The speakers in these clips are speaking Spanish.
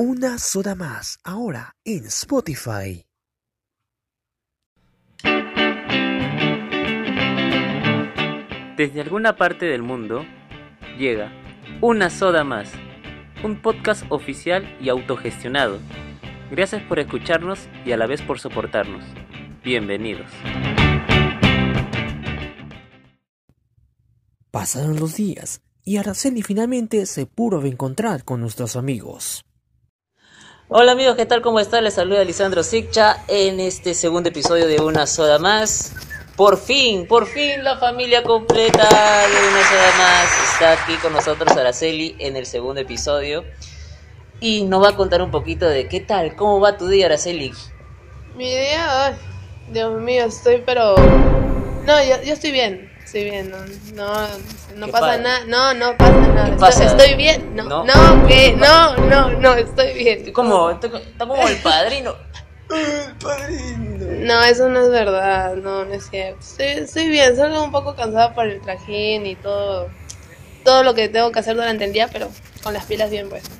Una soda más, ahora en Spotify. Desde alguna parte del mundo llega Una Soda Más, un podcast oficial y autogestionado. Gracias por escucharnos y a la vez por soportarnos. Bienvenidos. Pasaron los días y Araceli finalmente se pudo encontrar con nuestros amigos. Hola amigos, ¿qué tal? ¿Cómo están? Les saluda Lisandro Siccha en este segundo episodio de Una Soda Más. Por fin, por fin la familia completa de Una Soda Más está aquí con nosotros Araceli en el segundo episodio y nos va a contar un poquito de qué tal, cómo va tu día Araceli. Mi día, ay, Dios mío, estoy pero... No, yo, yo estoy bien, estoy bien, no, no, no ¿Qué pasa nada, no, no pasa nada, ¿Qué estoy, pasa? estoy bien, no, ¿No? no, ¿qué? No, no, no, estoy bien. Estoy como, está como el padrino. No, eso no es verdad, no, no es cierto. Estoy, estoy bien, solo un poco cansada por el trajín y todo, todo lo que tengo que hacer durante el día, pero con las pilas bien puestas.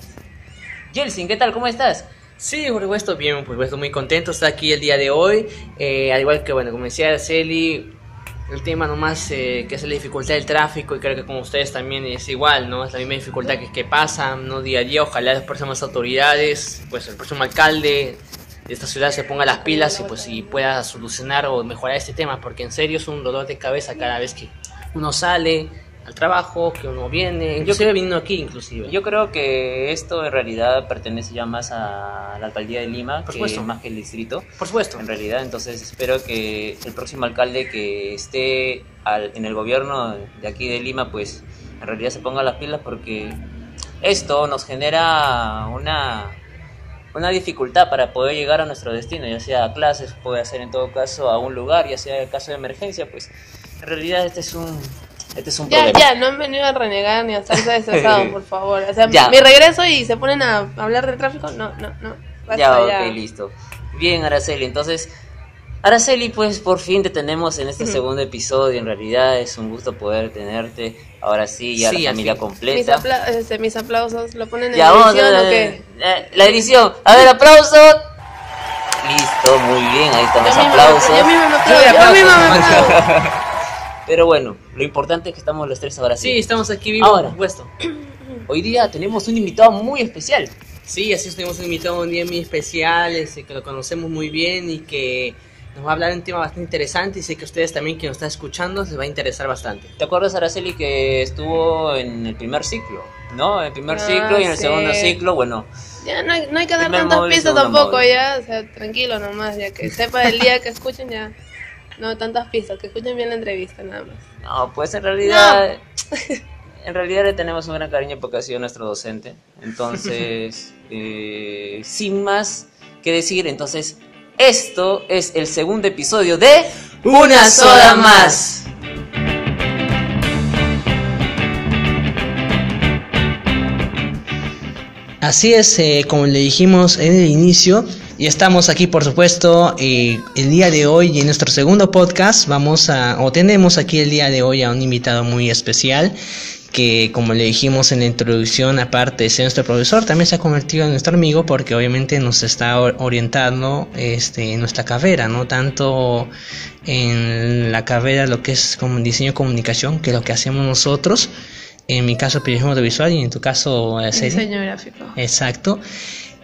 Jelsin, ¿qué tal? ¿Cómo estás? Sí, por supuesto, bien, por supuesto, muy contento de estar aquí el día de hoy. Eh, al igual que, bueno, como decía Araceli, el tema nomás eh, que es la dificultad del tráfico y creo que como ustedes también es igual, ¿no? Es la misma dificultad que, que pasa, ¿no? Día a día, ojalá las próximas autoridades, pues el próximo alcalde de esta ciudad se ponga las pilas y pues y pueda solucionar o mejorar este tema, porque en serio es un dolor de cabeza cada vez que uno sale al trabajo, que uno viene, yo creo viniendo aquí inclusive. Yo creo que esto en realidad pertenece ya más a la alcaldía de Lima, Por que supuesto. más que el distrito. por supuesto. En realidad, entonces espero que el próximo alcalde que esté al- en el gobierno de aquí de Lima, pues en realidad se ponga las pilas porque esto nos genera una, una dificultad para poder llegar a nuestro destino, ya sea a clases, puede ser en todo caso a un lugar, ya sea en caso de emergencia, pues en realidad este es un, este es un Ya, problema. ya, no han venido a renegar ni a estarse estresados, por favor. O sea, Ya. mi regreso y se ponen a hablar de tráfico, no, no, no. Basta Ya, ya. ok, listo. Bien, Araceli, entonces, Araceli, pues por fin te tenemos en este Ujú. segundo episodio. En realidad es un gusto poder tenerte. Ahora sí, ya Sí, la familia fin. Mis, completa. apla- este, mis aplausos, ¿lo ponen en Ya, vamos edición o qué? eh, la edición. A ver, aplauso. Listo, muy bien, ahí están Yo los misma, aplausos. yo misma me aplaudo, yo aplausos. misma me aplaudo. Pero bueno, lo importante es que estamos los tres ahora sí. Sí, estamos aquí vivos, Ahora. por supuesto. Hoy día tenemos un invitado muy especial. Sí, así es, tenemos un invitado un día muy especial, este, que lo conocemos muy bien y que nos va a hablar de un tema bastante interesante y sé que a ustedes también que nos están escuchando les va a interesar bastante. ¿Te acuerdas, Araceli, que estuvo en el primer ciclo? ¿No? El primer Ah, ciclo y en el sí. segundo ciclo, bueno, Ya no hay, no hay que dar tantas pistas tampoco, móvil. ya. O sea, tranquilo nomás, ya que sepa el día que escuchen ya. No tantas pistas, que escuchen bien la entrevista nada más. No, pues en realidad, en realidad le tenemos un gran cariño porque ha sido nuestro docente. Entonces, eh, sin más que decir, entonces, esto es el segundo episodio de Una Soda Más. Así es, eh, como le dijimos en el inicio, y estamos aquí por supuesto eh, el día de hoy en nuestro segundo podcast vamos a, o tenemos aquí el día de hoy a un invitado muy especial que como le dijimos en la introducción, aparte de ser nuestro profesor, también se ha convertido en nuestro amigo porque obviamente nos está or- orientando este, en nuestra carrera, no tanto en la carrera lo que es como diseño de comunicación, que es lo que hacemos nosotros, en mi caso periodismo audiovisual y en tu caso eh. Diseño gráfico. Exacto.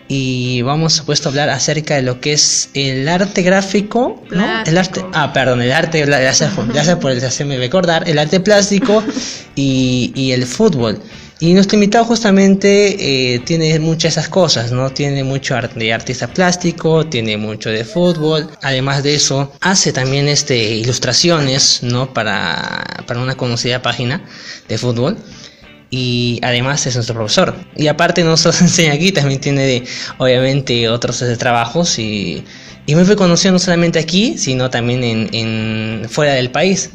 Y vamos supuesto a hablar acerca de lo que es el arte gráfico, ¿no? El arte, ah, perdón, el arte, gracias gracias por hacerme recordar, el arte plástico y, y el fútbol. Y nuestro invitado justamente eh, tiene muchas de esas cosas, ¿no? Tiene mucho arte de artista plástico, tiene mucho de fútbol. Además de eso, hace también este, ilustraciones, ¿no? Para, para una conocida página de fútbol y además es nuestro profesor. Y aparte no solo enseña aquí, también tiene obviamente otros eh, trabajos y, y muy reconocido no solamente aquí, sino también en, en fuera del país.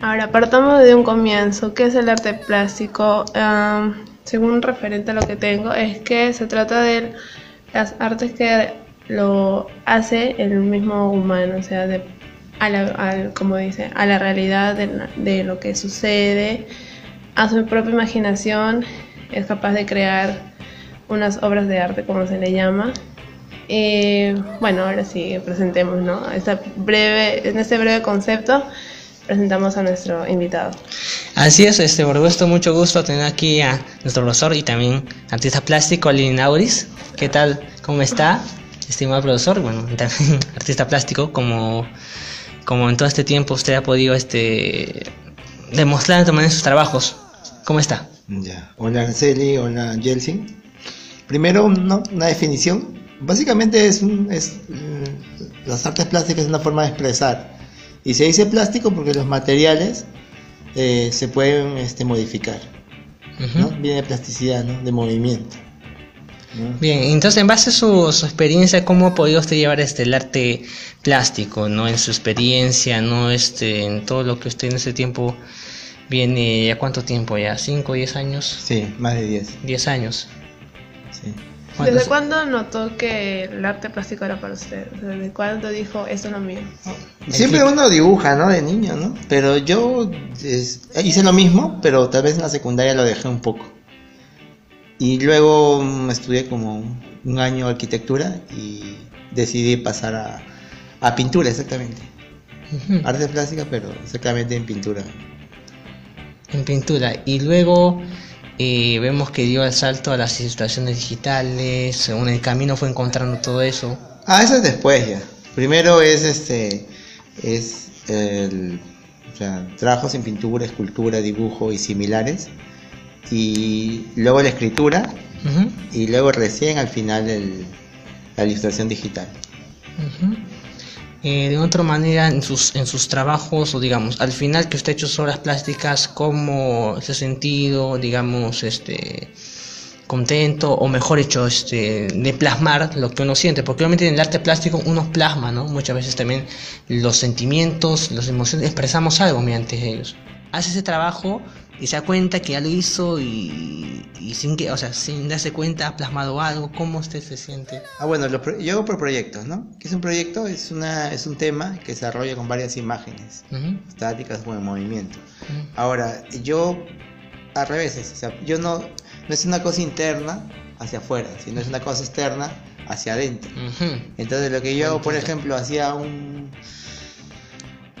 Ahora, partamos de un comienzo. ¿Qué es el arte plástico? Am, según referente a lo que tengo, es que se trata de las artes que lo hace el mismo humano, o sea, de, a la, como dice, a la realidad de, de lo que sucede, a su propia imaginación, es capaz de crear unas obras de arte, como se le llama. Y bueno, ahora sí, presentemos, ¿no? Esta breve, en este breve concepto presentamos a nuestro invitado. Así es, este, por supuesto, mucho gusto tener aquí a nuestro profesor y también artista plástico, Lili Auris. ¿Qué tal? ¿Cómo está? Estimado profesor, bueno, también artista plástico, como, como en todo este tiempo usted ha podido este, demostrar en sus trabajos. ¿Cómo está? Ya. Hola Araceli, hola Jelsin. Primero, ¿no? una definición. Básicamente es, un, es mm, las artes plásticas es una forma de expresar. Y se dice plástico porque los materiales eh, se pueden este, modificar. ¿no? Viene de plasticidad, ¿no? de movimiento. ¿no? Bien, entonces en base a su, su experiencia, ¿cómo ha podido usted llevar este el arte plástico, no? En su experiencia, no este, en todo lo que usted en ese tiempo viene, ¿ya cuánto tiempo ya? ¿Cinco, diez años? Sí, más de 10. Diez años. Sí. ¿Desde cuándo notó que el arte plástico era para usted? ¿Desde cuándo dijo, esto es lo mío? Siempre uno dibuja, ¿no? De niño, ¿no? Pero yo es- hice lo mismo, pero tal vez en la secundaria lo dejé un poco. Y luego estudié como un año arquitectura y decidí pasar a, a pintura, exactamente. Arte plástica, pero exactamente en pintura. En pintura. Y luego eh, vemos que dio el salto a las ilustraciones digitales, según el camino fue encontrando todo eso. Ah, eso es después ya. Primero es este, es el, o sea, trabajos en pintura, escultura, dibujo y similares. Y luego la escritura y luego recién al final el- la ilustración digital. Eh, de otra manera, en sus, en sus trabajos, o digamos, al final que usted ha hecho obras plásticas, ¿cómo se ha sentido, digamos, este contento o mejor hecho este de plasmar lo que uno siente porque obviamente en el arte plástico uno plasma no muchas veces también los sentimientos las emociones expresamos algo mediante ellos. Hace ese trabajo y se da cuenta que ya lo hizo y, y sin que o sea sin darse cuenta ha plasmado algo cómo usted se siente Ah, bueno, lo yo hago por proyectos, ¿no? ¿Qué es un proyecto? Es, una, es un tema que se desarrolla con varias imágenes, Ujú, estáticas o en movimiento. Ahora, yo al revés, o sea, yo no, no es una cosa interna hacia afuera, sino es una cosa externa hacia adentro. Entonces lo que yo hago, por ejemplo, hacía un...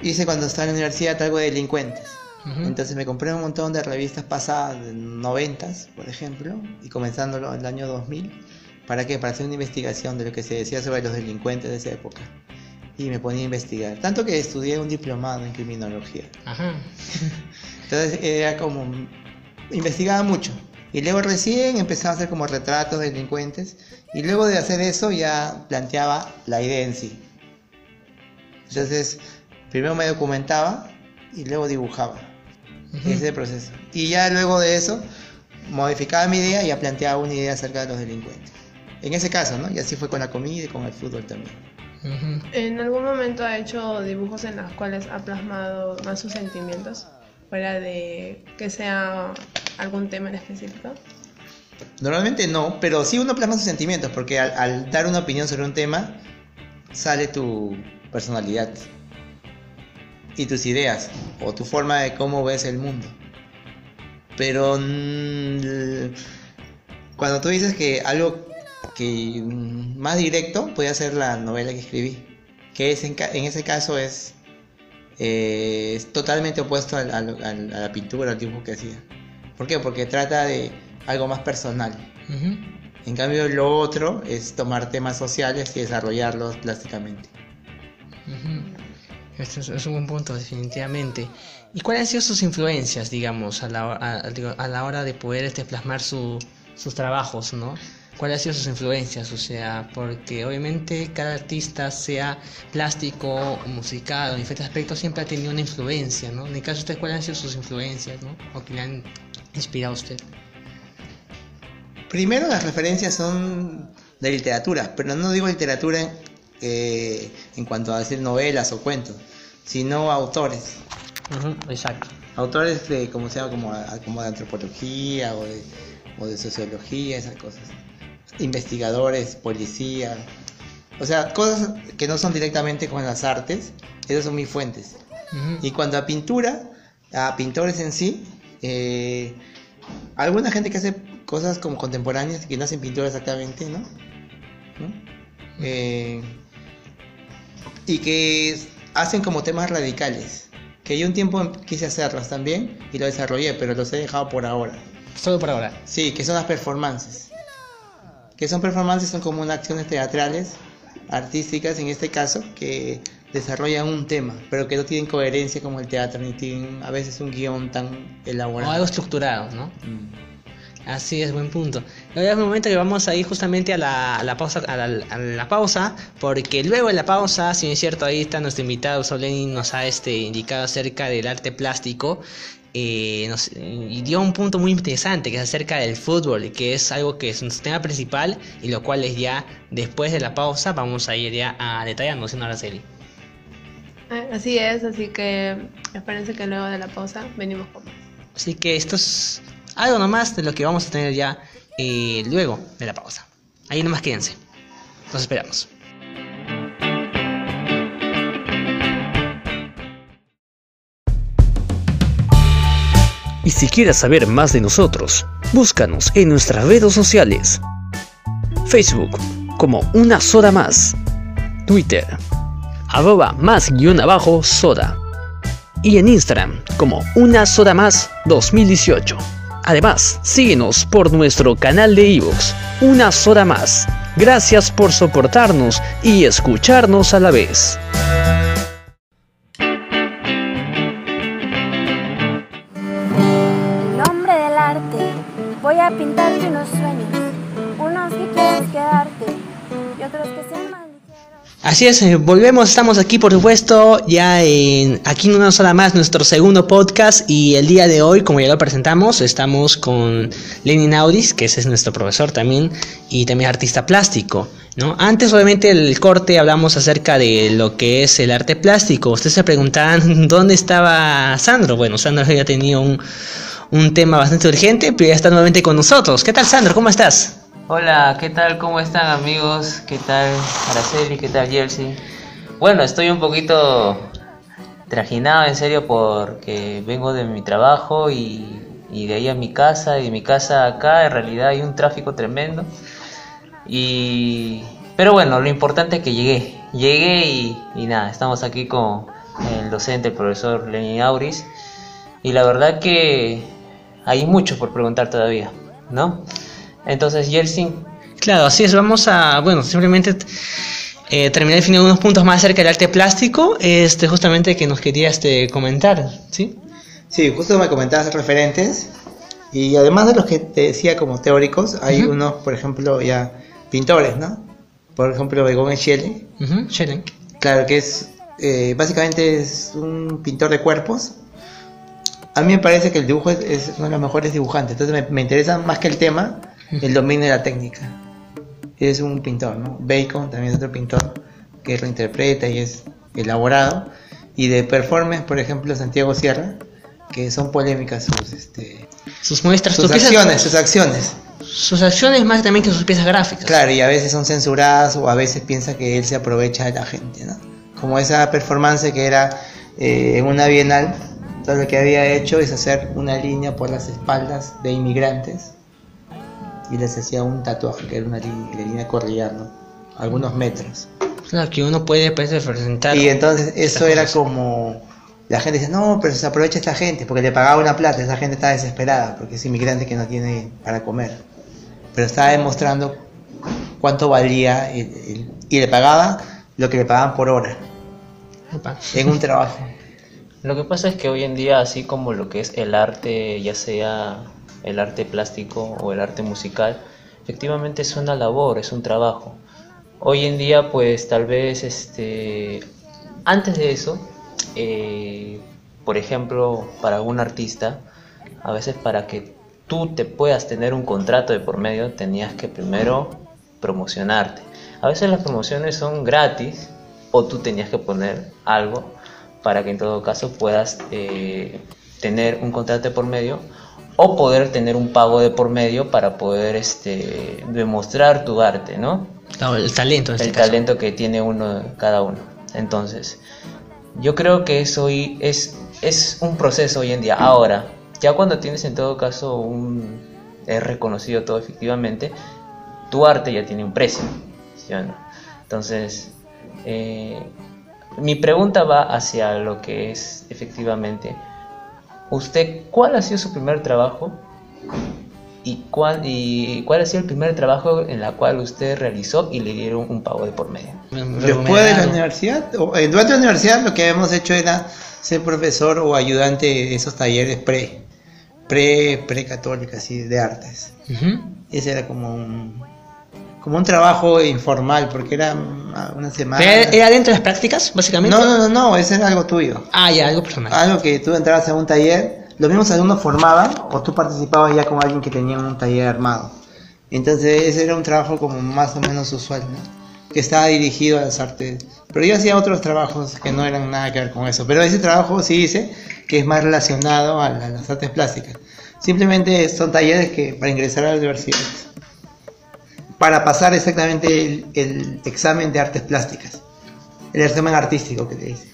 Hice cuando estaba en la universidad algo de delincuentes. Entonces me compré un montón de revistas pasadas, de noventas, por ejemplo, y comenzándolo en el año 2000. ¿Para qué? Para hacer una investigación de lo que se decía sobre los delincuentes de esa época. Y me ponía a investigar. Tanto que estudié un diplomado en criminología. Ajá. Entonces era como... Investigaba mucho. Y luego recién empezaba a hacer como retratos de delincuentes. Y luego de hacer eso ya planteaba la idea en sí. Entonces, primero me documentaba y luego dibujaba. Ujú. Ese es el proceso. Y ya luego de eso, modificaba mi idea y ya planteaba una idea acerca de los delincuentes. En ese caso, ¿no? Y así fue con la comida y con el fútbol también. ¿En algún momento ha hecho dibujos en los cuales ha plasmado más sus sentimientos? Fuera de que sea algún tema en específico. Normalmente no, pero sí uno plasma sus sentimientos, porque al, al dar una opinión sobre un tema, sale tu personalidad y tus ideas, o tu forma de cómo ves el mundo. Pero mm, cuando tú dices que algo que mm, más directo puede ser la novela que escribí, que es en, en ese caso es, eh, es totalmente opuesto al- al- a la pintura, al dibujo que hacía. ¿Por qué? Porque trata de algo más personal. Ujú. En cambio, lo otro es tomar temas sociales y desarrollarlos plásticamente. Ujú. Este es, un buen punto, definitivamente. ¿Y cuáles han sido sus influencias, digamos, a la, a, a la hora de poder este, plasmar su- sus trabajos, ¿no? ¿Cuáles han sido sus influencias? O sea, porque obviamente cada artista, sea plástico, musical en diferentes aspectos, siempre ha tenido una influencia, ¿no? En el caso de usted, ¿cuáles han sido sus influencias, ¿no? O que le han inspirado a usted. Primero, las referencias son de literatura, pero no digo literatura eh, en cuanto a decir novelas o cuentos, sino autores. Exacto. Autores de, como se llama, como, como de antropología o de, o de sociología, esas cosas. Investigadores, policía. O sea, cosas que no son directamente con las artes, esas son mis fuentes. Y cuando a pintura, a pintores en sí, eh, alguna gente que hace cosas como contemporáneas que no hacen pintura exactamente, ¿no? ¿No? Eh, y que hacen como temas radicales. Que yo un tiempo quise hacerlos también y lo desarrollé, pero los he dejado por ahora. Solo por ahora. Sí, que son las performances. Que son performances, son como unas acciones teatrales, artísticas en este caso, que desarrollan un tema, pero que no tienen coherencia como el teatro, ni tienen a veces un guion tan O elaborado. algo estructurado, ¿no? Mm. Así es, buen punto. Ahora es el momento que vamos a ir justamente a la, a la pausa, a la, a la pausa, porque luego de la pausa, si no es cierto, ahí está nuestro invitado, Solenin nos ha este, indicado acerca del arte plástico. eh, nos- y dio un punto muy interesante que es acerca del fútbol, que es algo que es nuestro tema principal y lo cual es ya después de la pausa vamos a ir ya a detallarnos en Araceli. Eh, Así es, así que espérense que luego de la pausa venimos con más. Así que esto es algo nomás de lo que vamos a tener ya eh, luego de la pausa. Ahí nomás quédense. Nos esperamos. Y si quieres saber más de nosotros, búscanos en nuestras redes sociales. Facebook como una soda más. Twitter arroba más guion abajo soda. Y en Instagram como una soda más 2018. Además, síguenos por nuestro canal de iVoox, una soda más. Gracias por soportarnos y escucharnos a la vez. Así es, eh, volvemos, estamos aquí por supuesto, ya en aquí en una sola más nuestro segundo podcast y el día de hoy, como ya lo presentamos, estamos con Lenin Audis, que ese es nuestro profesor también y también artista plástico, ¿no? Antes obviamente del corte hablamos acerca de lo que es el arte plástico. Ustedes se preguntaban dónde estaba Sandro. Bueno, Sandro ya tenía un, un tema bastante urgente, pero ya está nuevamente con nosotros. ¿Qué tal Sandro? ¿Cómo estás? Hola, ¿qué tal? ¿Cómo están amigos? ¿Qué tal Araceli? ¿Qué tal Jersey? Bueno, estoy un poquito trajinado en serio porque vengo de mi trabajo y, de ahí a mi casa y de mi casa acá en realidad hay un tráfico tremendo. Y pero bueno, lo importante es que llegué, llegué y, y nada, estamos aquí con el docente, el profesor Lenin Auris y la verdad que hay mucho por preguntar todavía, ¿no? Entonces, Yeltsin, Claro, así es. Vamos a, bueno, simplemente eh, terminar definiendo unos puntos más acerca del arte plástico, este, justamente que nos quería este, comentar, ¿sí? Sí, justo me comentabas referentes y además de los que te decía como teóricos, hay Ujú. unos, por ejemplo, ya pintores, ¿no? Por ejemplo, Begon Echiele, Ujú, Shelen. claro que es, eh, básicamente es un pintor de cuerpos. A mí me parece que el dibujo es, es uno de los mejores dibujantes, entonces me, me interesa más que el tema, el dominio de la técnica. Es un pintor, ¿no? Bacon también es otro pintor que lo interpreta y es elaborado. Y de performance, por ejemplo, Santiago Sierra, que son polémicas sus, este, Sus muestras, sus acciones, sus acciones. sus acciones más también que sus piezas gráficas. Claro, y a veces son censuradas o a veces piensa que él se aprovecha de la gente, ¿no? Como esa performance que era eh, en una bienal, todo lo que había hecho es hacer una línea por las espaldas de inmigrantes y les hacía un tatuaje que era una línea, ¿no? Algunos metros. Claro, que uno puede pues, representar. Y entonces eso era cosas. como... La gente dice, no, pero se aprovecha esta gente, porque le pagaba una plata, esa gente está desesperada, porque es inmigrante que no tiene para comer. Pero estaba demostrando cuánto valía el- el- y le pagaba lo que le pagaban por hora Opa. en un trabajo. Lo que pasa es que hoy en día, así como lo que es el arte, ya sea el arte plástico o el arte musical, efectivamente es una labor, es un trabajo. Hoy en día, pues tal vez, este, antes de eso, eh, por ejemplo, para algún artista, a veces para que tú te puedas tener un contrato de por medio, tenías que primero promocionarte. A veces las promociones son gratis o tú tenías que poner algo para que en todo caso puedas eh, tener un contrato de por medio o poder tener un pago de por medio para poder este, demostrar tu arte, ¿no? El talento en este el caso. talento que tiene uno cada uno. Entonces, yo creo que eso es, es un proceso hoy en día. Ahora, ya cuando tienes en todo caso un, es reconocido todo efectivamente, tu arte ya tiene un precio, ¿sí o no? Entonces, eh, mi pregunta va hacia lo que es efectivamente, ¿usted cuál ha sido su primer trabajo? ¿Y cuál, ¿Y cuál ha sido el primer trabajo en la cual usted realizó y le dieron un pago de por medio? Después de la universidad, o, eh, durante la universidad lo que habíamos hecho era ser profesor o ayudante de esos talleres pre, pre, pre así, de artes. Ese era como un, como un trabajo informal, porque era una semana. ¿Era, era dentro de las prácticas, básicamente? No, no, no, no, ese era algo tuyo. Ah, ya, algo personal. Algo que tú entrabas a un taller, los mismos alumnos formaban o tú participabas ya con alguien que tenía un taller armado. Entonces ese era un trabajo como más o menos usual, ¿no? que estaba dirigido a las artes. Pero yo hacía otros trabajos que no eran nada que ver con eso. Pero ese trabajo sí dice que es más relacionado a, la- a las artes plásticas. Simplemente son talleres que para ingresar a la universidad. Para pasar exactamente el, el examen de artes plásticas. El examen artístico que te dice.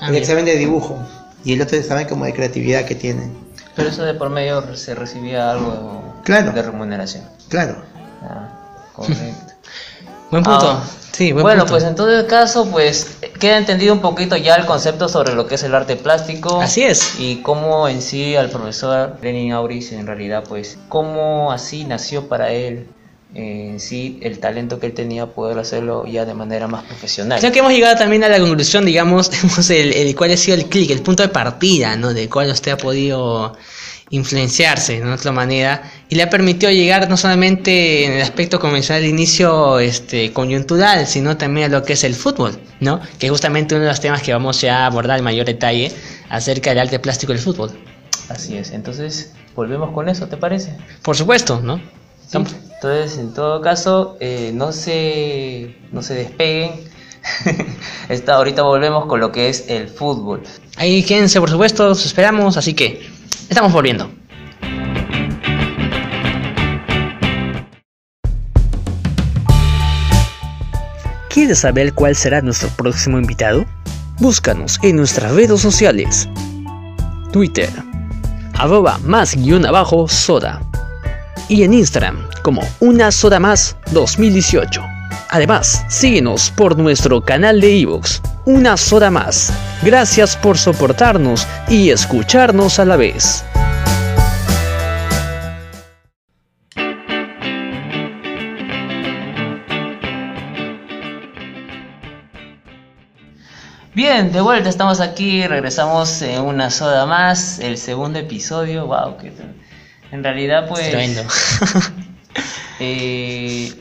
Ah, el examen de dibujo. Y el otro examen como de creatividad que tienen. Pero eso de por medio se recibía algo Claro. de remuneración. Claro. Ah, correcto. Buen punto. Ah, sí, buen bueno, punto. pues en todo caso, pues queda entendido un poquito ya el concepto sobre lo que es el arte plástico. Así es. Y cómo en sí al profesor Lenin Auris en realidad, pues, cómo así nació para él en sí el talento que él tenía poder hacerlo ya de manera más profesional. Creo que hemos llegado también a la conclusión, digamos, el, el cuál ha sido el clic, el punto de partida, ¿no? Del cual usted ha podido influenciarse de otra manera y le ha permitido llegar no solamente en el aspecto convencional de inicio este, coyuntural, sino también a lo que es el fútbol, ¿no? Que es justamente uno de los temas que vamos ya a abordar en mayor detalle acerca del arte plástico del fútbol. Así es. Entonces, volvemos con eso, ¿te parece? Por supuesto, ¿no? Sí. Entonces, en todo caso, eh, no se no se despeguen. Está, ahorita volvemos con lo que es el fútbol. Ahí quédense, por supuesto, los esperamos, así que estamos volviendo. ¿Quieres saber cuál será nuestro próximo invitado? Búscanos en nuestras redes sociales. Twitter, arroba más guion abajo soda. Y en Instagram como una soda más 2018. Además, síguenos por nuestro canal de iVoox, una soda más. Gracias por soportarnos y escucharnos a la vez. Bien, de vuelta estamos aquí, regresamos en una soda más, el segundo episodio, wow, que en realidad pues... Tremendo. eh,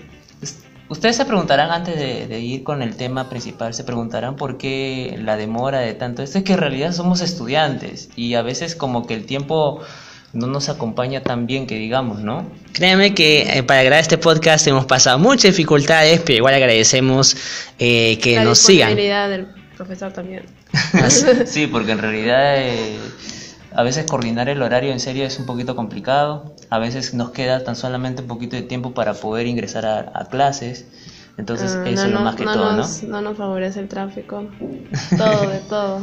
us- ustedes se preguntarán antes de, de ir con el tema principal, se preguntarán por qué la demora de tanto. Esto es que en realidad somos estudiantes y a veces como que el tiempo no nos acompaña tan bien que digamos, ¿no? Créanme que eh, para grabar este podcast hemos pasado muchas dificultades, pero igual agradecemos eh, que la nos sigan. disponibilidad del profesor también. Sí, porque en realidad eh, a veces coordinar el horario en serio es un poquito complicado. A veces nos queda tan solamente un poquito de tiempo para poder ingresar a, a clases. Entonces Ah, eso no es lo más que no todo, nos, ¿no? no nos favorece el tráfico. Todo, de todo.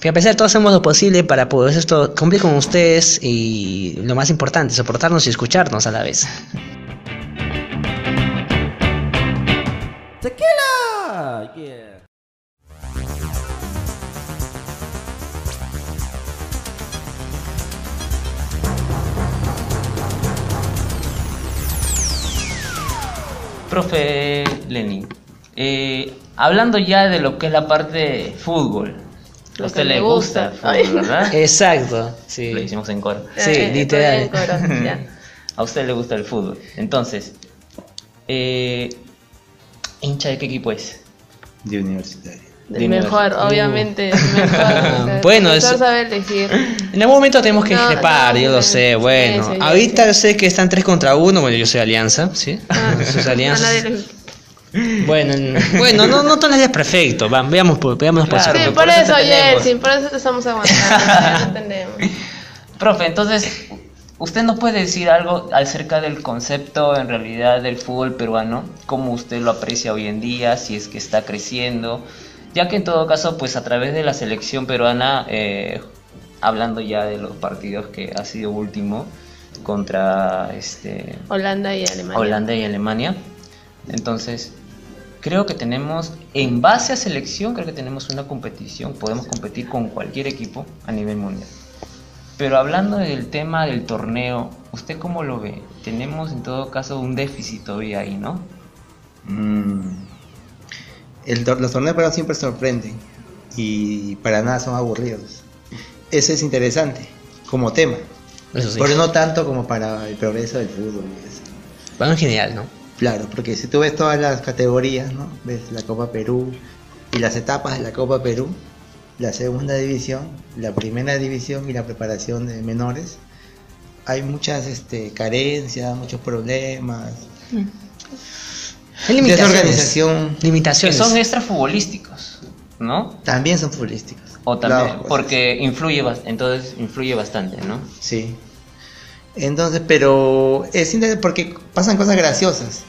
Pero a pesar de todo hacemos lo posible para poder esto cumplir con ustedes y lo más importante, soportarnos y escucharnos a la vez. Tequila! Yeah. Profe Lenin, eh, hablando ya de lo que es la parte de fútbol. Lo a usted le gusta el fútbol. ¿verdad? Exacto, sí. Lo hicimos en coro. Sí, Eh, literal. estoy en coro, ya. A usted le gusta el fútbol. Entonces, eh, ¿hincha de qué equipo es? De universitario. De mejor, universidad. obviamente. el mejor. El Bueno, es- sabe elegir. En algún momento tenemos que No, discrepar, no, yo lo sé. Bueno, sí, sí, ahorita sí. sé que están 3 contra 1. Bueno, yo soy Alianza, ¿sí? Ah, Sus alianzas. Bueno, en- bueno, no, no todas las días perfecto. Va, veamos por, veámonos por Claro, Sí, por, eso. Jelsin, por eso te estamos aguantando. Profe, entonces, ¿usted nos puede decir algo acerca del concepto en realidad del fútbol peruano? ¿Cómo usted lo aprecia hoy en día? Si es que está creciendo. Ya que en todo caso, pues a través de la selección peruana, eh, hablando ya de los partidos que ha sido último, contra este, Holanda y Alemania. Holanda y Alemania. Entonces, creo que tenemos, en base a selección, creo que tenemos una competición, podemos competir con cualquier equipo a nivel mundial. Pero hablando del tema del torneo, ¿usted cómo lo ve? Tenemos en todo caso un déficit todavía ahí, ¿no? Mm. El los torneos peruanos siempre sorprenden y para nada son aburridos. Eso es interesante como tema, Eso sí. pero no tanto como para el progreso del fútbol. y eso. Bueno, en general, ¿no? Claro, porque si tú ves todas las categorías, ¿no? Ves la Copa Perú y las etapas de la Copa Perú, la segunda división, la primera división y la preparación de menores, hay muchas este, carencias, muchos problemas. Hay limitaciones. Desorganización Que Limitaciones. son extra futbolísticos, ¿no? también son futbolísticos. O también, Claro, pues, porque influye, entonces influye bastante, ¿no? Sí. Entonces, pero es interesante porque pasan cosas graciosas.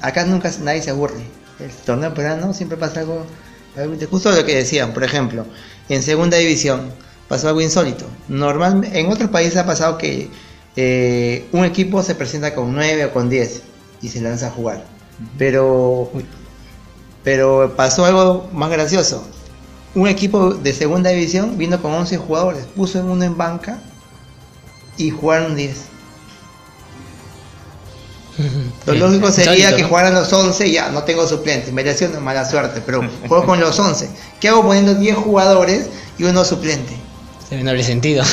Acá nunca nadie se aburre. El torneo peruano siempre pasa algo, algo justo lo que decían, por ejemplo, en segunda división pasó algo insólito. Normal, en otros países ha pasado que eh, un equipo se presenta con 9 o con 10 y se lanza a jugar. Pero, pero pasó algo más gracioso. Un equipo de segunda división vino con 11 jugadores, puso en uno en banca y jugaron 10. Lo lógico sería que ¿no? jugaran los 11 y ya, no tengo suplente, me lesiono, mala suerte, pero juego con los 11. ¿Qué hago poniendo 10 jugadores y uno suplente? En doble sentido.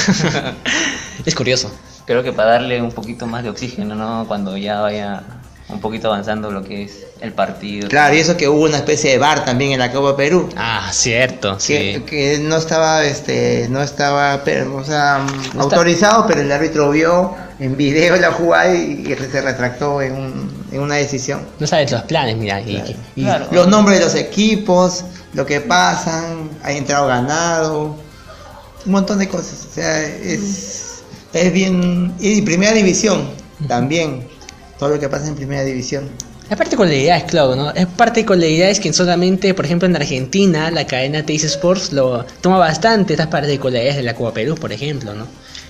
es curioso. Creo que para darle un poquito más de oxígeno, ¿no? Cuando ya vaya un poquito avanzando lo que es el partido. Claro, y eso que hubo una especie de bar también en la Copa Perú. Ah, cierto, Que, sí. que no estaba este no estaba pero, o sea, autorizado pero el árbitro vio en video la jugada y, y se retractó en, un- en una decisión No sabes los planes, mira. y- Claro. y- Claro. los nombres de los equipos lo que pasan ha entrado ganado un montón de cosas o sea es es bien y primera división también todo lo que pasa en primera división Hay particularidades, claro, ¿no? Es particularidades que solamente, por ejemplo, en Argentina, la cadena Teis Sports lo toma bastante estas particularidades de la Copa Perú, por ejemplo, ¿no?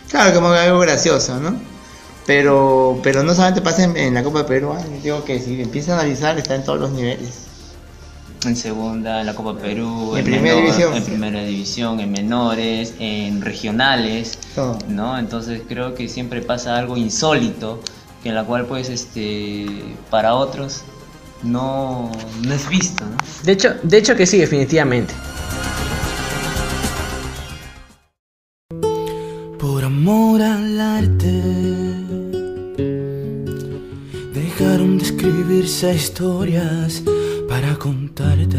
Claro, como algo gracioso, ¿no? Pero, pero no solamente pasa en, en la Copa Peruana, digo que si empiezas a analizar está en todos los niveles. En segunda, en la Copa Perú, En primera división. en primera división, en menores, en regionales, Todo. ¿no? Entonces creo que siempre pasa algo insólito, que en la cual pues este para otros no, no es visto, ¿no? De hecho, de hecho que sí, definitivamente. Por amor al arte Dejaron de escribirse historias para contarte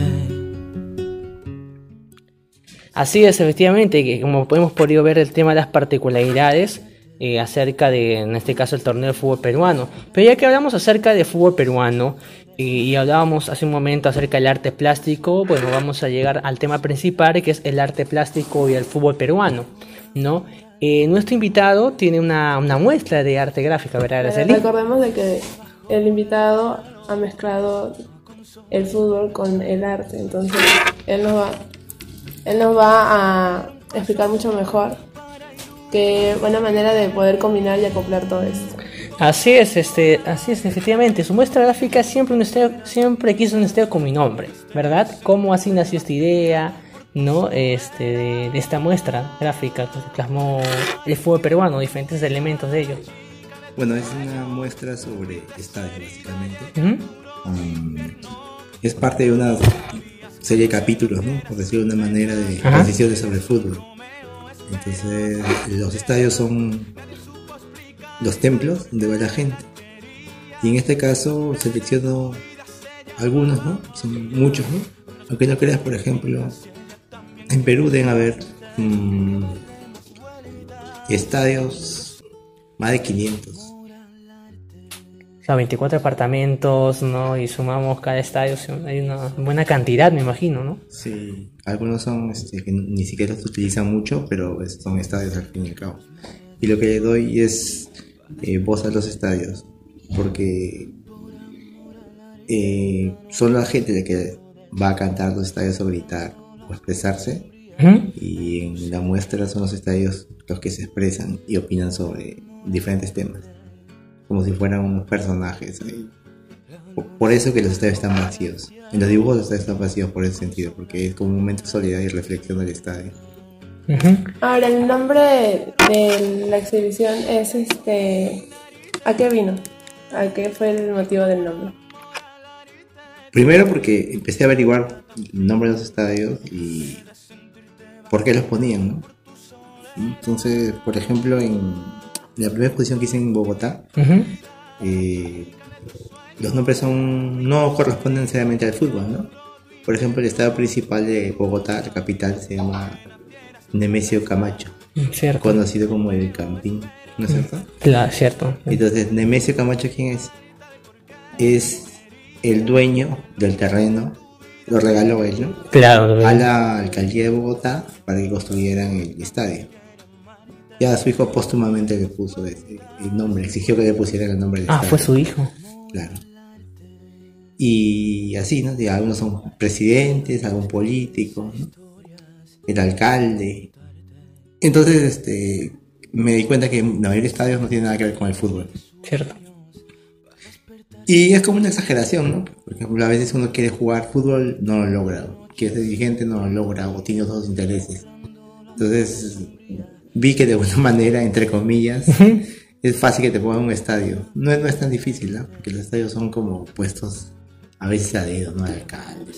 Así es, efectivamente, que como hemos podido ver el tema de las particularidades eh, acerca de, en este caso, el torneo de fútbol peruano. Pero ya que hablamos acerca de fútbol peruano y, y hablábamos hace un momento acerca del arte plástico, bueno, vamos a llegar al tema principal que es el arte plástico y el fútbol peruano, ¿no? Eh, nuestro invitado tiene una, una muestra de arte gráfica, ¿verdad, Araceli? Recordemos de que el invitado ha mezclado el fútbol con el arte, entonces él nos va, él nos va a explicar mucho mejor qué buena manera de poder combinar y acoplar todo esto. Así es, este, así es, efectivamente. Su muestra gráfica siempre, un estilo- siempre quiso un estilo con mi nombre, ¿verdad? ¿Cómo así nació esta idea, no? Este, de, de esta muestra gráfica que se plasmó el fútbol peruano, diferentes elementos de ello. Bueno, es una muestra sobre estadios, básicamente. Um, es parte de una serie de capítulos, ¿no? Por decirlo de una manera, de Ajá. sobre el fútbol. Entonces, los estadios son los templos donde va la gente. Y en este caso selecciono algunos, ¿no? Son muchos, ¿no? Aunque no creas, por ejemplo, en Perú deben haber mm, estadios más de 500. Sea, 24 apartamentos, ¿no? Y sumamos cada estadio, hay una buena cantidad, me imagino, ¿no? Sí, algunos son este, que ni siquiera se utilizan mucho, pero es- son estadios al fin y al cabo. Y lo que le doy es eh, voz a los estadios, porque eh, son la gente la que va a cantar los estadios o gritar o expresarse, y en la muestra son los estadios los que se expresan y opinan sobre diferentes temas, como si fueran unos personajes. ahí. Por- Por eso que los estadios están vacíos. En los dibujos los estadios están vacíos por ese sentido, porque es como un momento de soledad y reflexión del estadio. Ujú. Ahora, el nombre de la exhibición es este. ¿A qué vino? ¿A qué fue el motivo del nombre? Primero porque empecé a averiguar el nombre de los estadios y por qué los ponían, ¿no? Entonces, por ejemplo, en la primera exposición que hice en Bogotá, eh, los nombres son no corresponden necesariamente al fútbol, ¿no? Por ejemplo, el estadio principal de Bogotá, la capital, se llama Nemesio Camacho, Cierto. conocido como el Campín, ¿no es cierto? Claro, cierto. Entonces, Nemesio Camacho, ¿quién es? Es el dueño del terreno, lo regaló él, ¿no? Claro, A la alcaldía de Bogotá para que construyeran el estadio. Ya su hijo póstumamente le puso ese, el nombre, exigió que le pusieran el nombre del Ah, estadio. fue su hijo. Claro. Y así, ¿no? Y algunos son presidentes, algún político, ¿no? el alcalde. Entonces, este, me di cuenta que la mayoría de estadios no tienen nada que ver con el fútbol. Cierto. Y es como una exageración, ¿no? Por ejemplo, a veces uno quiere jugar fútbol, no lo logra. Quiere ser dirigente, no lo logra, o tiene otros intereses. Entonces, vi que de alguna manera, entre comillas, es fácil que te pongan un estadio. No, es- no es tan difícil, ¿no? Porque los estadios son como puestos a veces a dedo, ¿no? Al alcalde.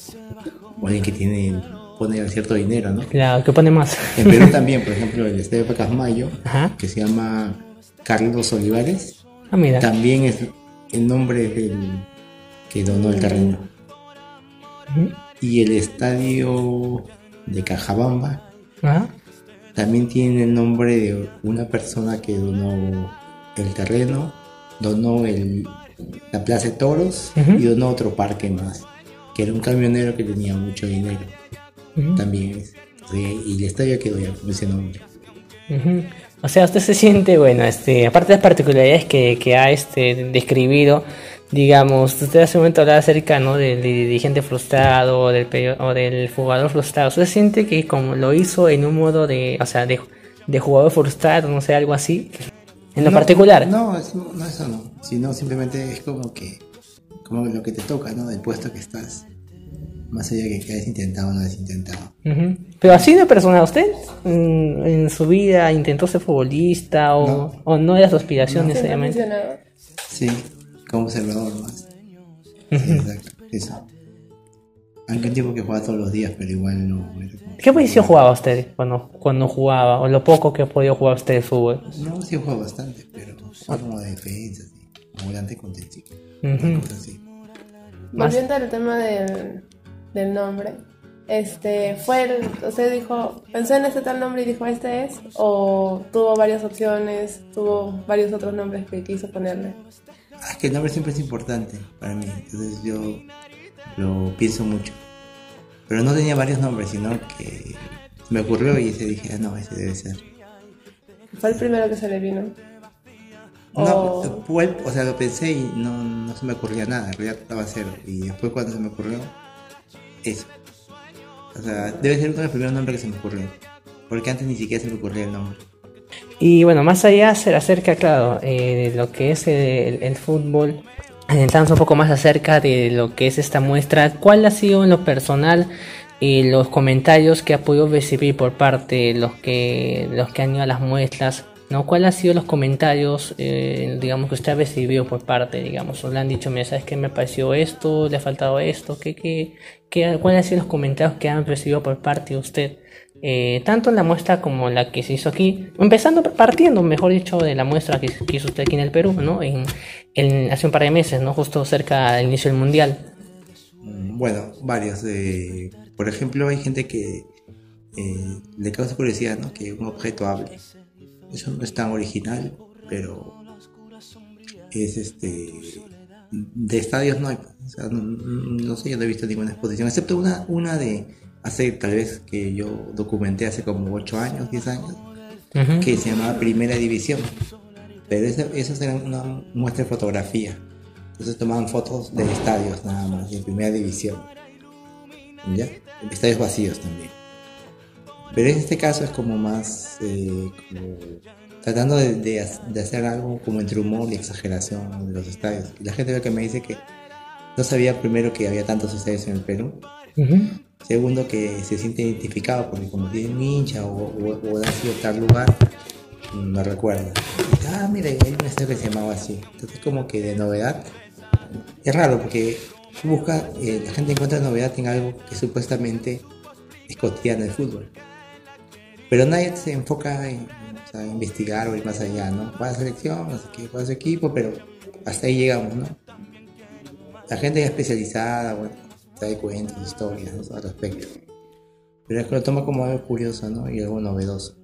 O alguien que tiene, pone cierto dinero, ¿no? Claro, ¿qué pone más? En Perú también, por ejemplo, el estadio de Pacasmayo, Ajá. que se llama Carlos Olivares, Ah, mira. también es el nombre del que donó el terreno. Y el estadio de Cajabamba Ajá. También tiene el nombre de una persona que donó el terreno, donó el, la plaza de toros y donó otro parque más, que era un camionero que tenía mucho dinero. También es. y el estadio quedó ya con ese nombre. Ujú. O sea, usted se siente, bueno, este, aparte de las particularidades que, que ha este, describido, digamos, usted hace un momento hablaba acerca ¿no? del dirigente frustrado o del, o del jugador frustrado. ¿Usted siente que como lo hizo en un modo de, o sea, de, de jugador frustrado, no sé, algo así? En lo No, particular. No, es- no, eso no. Sino simplemente es como que, como lo que te toca, ¿no? Del puesto que estás. Más allá de que hayas intentado o no hayas intentado. Pero así de persona, ¿usted mm, en su vida intentó ser futbolista o No. o no era su aspiración necesariamente? Sí, como observador más. Exacto, eso. Aunque un tiempo que jugaba todos los días, pero igual no. ¿Qué posición jugaba usted cuando, cuando jugaba? O lo poco que ha podido jugar usted de fútbol. No, sí jugaba bastante, pero fue como de defensa, sí. Como volante contención. Ujú. Cosas así. Volviendo al tema del, del nombre, este, fue el, usted dijo, pensó en este tal nombre y dijo este es, o tuvo varias opciones, tuvo varios otros nombres que quiso ponerle. Ah, es que el nombre siempre es importante para mí, entonces yo lo pienso mucho. Pero no tenía varios nombres, sino que me ocurrió y ese dije, ah, no, ese debe ser. Fue el primero que se le vino. No, O- fue- o sea, lo pensé y no, no se me ocurría nada, en realidad estaba cero. Y después cuando se me ocurrió, eso. O sea, debe ser uno de los primeros nombres que se me ocurrió. Porque antes ni siquiera se me ocurría el nombre. Y bueno, más allá se acerca, claro, eh, de lo que es el, fútbol, adentrarnos un poco más acerca de lo que es esta muestra, ¿cuál ha sido en lo personal eh, los comentarios que ha podido recibir por parte de los que, los que han ido a las muestras? ¿no? ¿Cuál ha sido los comentarios, eh, digamos, que usted ha recibido por parte, digamos, o le han dicho, mira, ¿sabes qué me pareció esto? ¿Le ha faltado esto? ¿Qué, qué, qué, ¿Cuáles han sido los comentarios que han recibido por parte de usted? Eh, tanto en la muestra como la que se hizo aquí, empezando partiendo, mejor dicho, de la muestra que, hizo usted aquí en el Perú, ¿no? En, hace un par de meses, ¿no? Justo cerca del inicio del mundial. Mm, Bueno, varios. por ejemplo, hay gente que eh, le causa curiosidad, ¿no? Que un objeto hable. Eso no es tan original, pero es este. De estadios no hay. No, no sé, yo no he visto ninguna exposición, excepto una, una de hace tal vez que yo documenté hace como 8 años, 10 años, Ujú. que se llamaba Primera División. Pero esa, esas eran una muestra de fotografía. Entonces tomaban fotos de estadios nada más, de Primera División. ¿Ya? Estadios vacíos también. Pero en este caso es como más eh, como tratando de, de, de hacer algo como entre humor y exageración de los estadios. Y la gente ve que me dice que no sabía primero que había tantos estadios en el Perú. Segundo, que se siente identificado porque como tiene un hincha o, o, o tal lugar, no recuerda. Ah, mira, hay un estadio que se llamaba así. Entonces como que de novedad. Es raro porque busca, eh, la gente encuentra novedad en algo que supuestamente es cotidiano del fútbol. Pero nadie se enfoca en, investigar o ir más allá, ¿no? Va a la selección, no sé qué, equipo, pero hasta ahí llegamos, ¿no? La gente ya especializada, bueno, trae cuentos, historias ¿no? al respecto. Pero es que lo toma como algo curioso, ¿no? Y algo novedoso.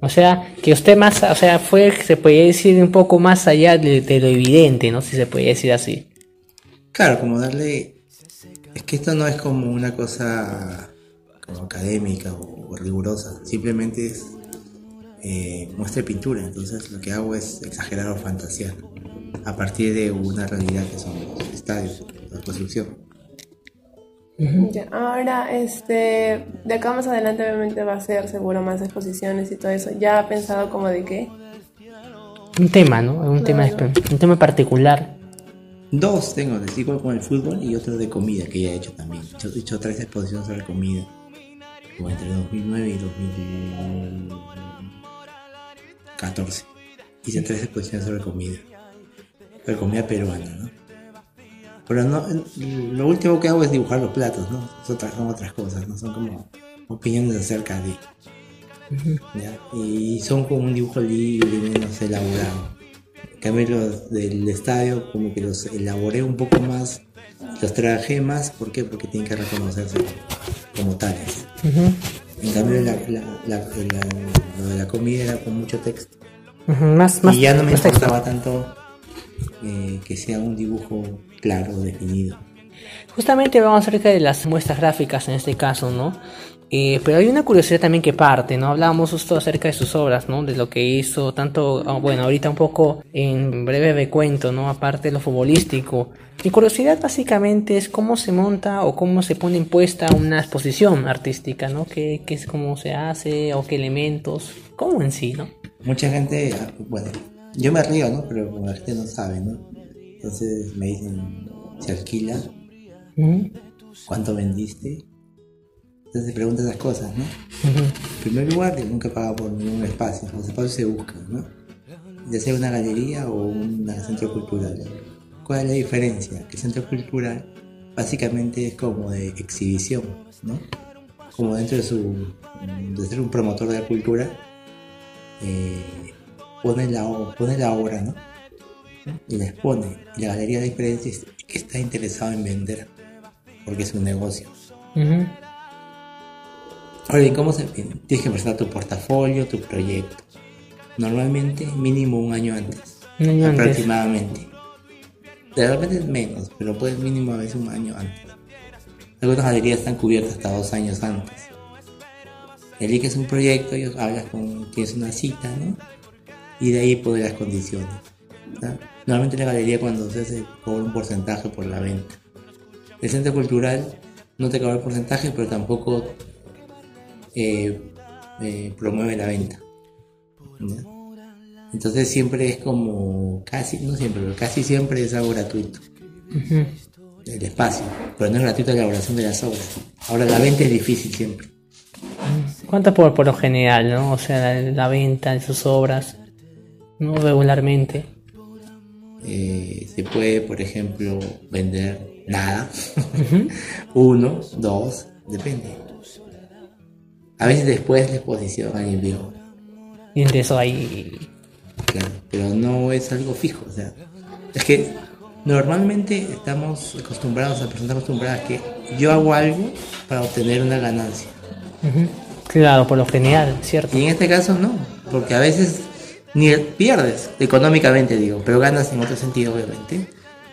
O sea, que usted más, o sea, fue, se podría decir, un poco más allá de, de lo evidente, ¿no? Si se podría decir así. Claro, como darle... Es que esto no es como una cosa como académica o, o rigurosa, simplemente es eh, muestra de pintura, entonces lo que hago es exagerar o fantasear a partir de una realidad que son los estadios, la construcción. Ya, Ahora, este, de acá más adelante obviamente va a ser seguro más exposiciones y todo eso. ¿Ya ha pensado como de qué? Un tema, ¿no? Un, tema, un tema particular. Dos tengo, de igual con el fútbol y otro de comida que ya he hecho también. He hecho tres exposiciones sobre comida, como entre 2009 y 2014. Hice tres exposiciones sobre comida, sobre comida peruana, ¿no? Pero no, lo último que hago es dibujar los platos, ¿no? Son otras, son otras cosas, ¿no? Son como opiniones acerca de... ¿ya? Y son como un dibujo libre, menos elaborado. En cambio los del estadio como que los elaboré un poco más, los trabajé más, ¿por qué? Porque tienen que reconocerse como tales. En cambio la, la- la- la- lo de la comida era con mucho texto. Ujú, Más, más, y ya no me más texto. importaba tanto eh, que sea un dibujo claro, definido. Justamente vamos acerca de las muestras gráficas en este caso, ¿no? Eh, pero hay una curiosidad también que parte, ¿no? Hablábamos justo acerca de sus obras, ¿no? De lo que hizo, tanto, ah, bueno, ahorita un poco en breve recuento, ¿no? Aparte de lo futbolístico. Mi curiosidad básicamente es cómo se monta o cómo se pone en puesta una exposición artística, ¿no? ¿Qué, qué es cómo se hace o qué elementos? ¿Cómo en sí, no? Mucha gente, ah, bueno, yo me río, ¿no? Pero la gente no sabe, ¿no? Entonces me dicen, ¿se alquila? ¿Cuánto vendiste? Entonces se preguntan esas cosas, ¿no? En primer lugar, nunca pago por ningún espacio, los espacios se buscan, ¿no? Ya sea una galería o un centro cultural. ¿Cuál es la diferencia? Que el centro cultural básicamente es como de exhibición, ¿no? Como dentro de su. de ser un promotor de la cultura, eh, pone, la, o- pone la obra, ¿no? Y la expone. Y la galería, la diferencia es que está interesado en vender, porque es un negocio. Ujú. Ahora bien, ¿cómo se Tienes que presentar tu portafolio, tu proyecto. Normalmente mínimo un año antes. Un año antes. aproximadamente. De repente es menos, pero puede mínimo a veces un año antes. Algunas galerías están cubiertas hasta dos años antes. Eliges un proyecto, ellos hablas con, tienes una cita, ¿no? Y de ahí pones las condiciones. Normalmente la galería cuando se hace cobra un porcentaje por la venta. El centro cultural no te cobra el porcentaje, pero tampoco eh, eh, promueve la venta. Entonces siempre es como, casi, no siempre, pero casi siempre es algo gratuito. El espacio, pero no es gratuita la elaboración de las obras. Ahora la venta es difícil siempre. ¿Cuánto por, por lo general, no? O sea, la, la venta de sus obras, ¿no? Regularmente. Eh, se puede, por ejemplo, vender nada. Uno, dos, depende. A veces después de la exposición alguien vio, Y entre eso hay... claro, pero no es algo fijo. O sea, es que normalmente estamos acostumbrados, a personas acostumbradas que yo hago algo para obtener una ganancia. Ujú. Claro, por lo general, ¿cierto? Y en este caso no, porque a veces ni pierdes económicamente, digo, pero ganas en otro sentido, obviamente,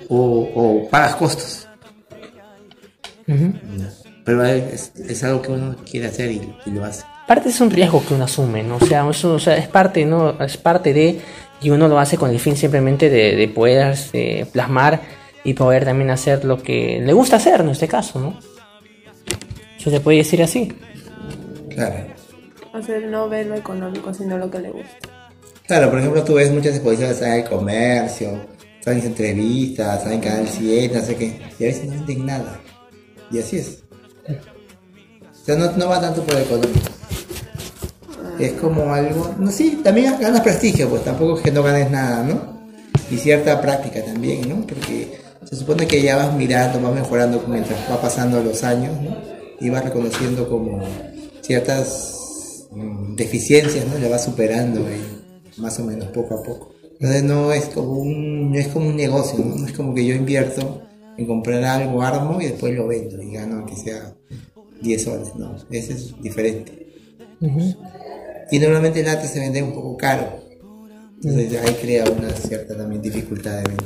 o, o pagas costos. Ujú. Pero es, es algo que uno quiere hacer y, y lo hace. Aparte es un riesgo que uno asume, ¿no? O sea, eso, o sea, es parte, ¿no? Es parte de... Y uno lo hace con el fin simplemente de, de poder este, plasmar y poder también hacer lo que le gusta hacer en este caso, ¿no? Eso se puede decir así. Claro. O sea, no ve lo económico, sino lo que le gusta. Claro, por ejemplo, tú ves muchas exposiciones en el comercio, salen entrevistas, salen Canal 7, no sé qué, y a veces no venden nada. Y así es. O sea, no, no va tanto por el económico. Es como algo, no sí, también ganas prestigio, pues tampoco es que no ganes nada, ¿no? Y cierta práctica también, ¿no? Porque se supone que ya vas mirando, vas mejorando mientras va pasando los años, ¿no? Y vas reconociendo como ciertas mm, deficiencias, ¿no? Le vas superando eh, más o menos poco a poco. Entonces no es como un, no es como un negocio, ¿no? No es como que yo invierto en comprar algo, armo y después lo vendo y gano aunque sea 10 soles, ¿no? Ese es diferente. Y normalmente el arte se vende un poco caro. Entonces ahí crea una cierta también dificultad de venta.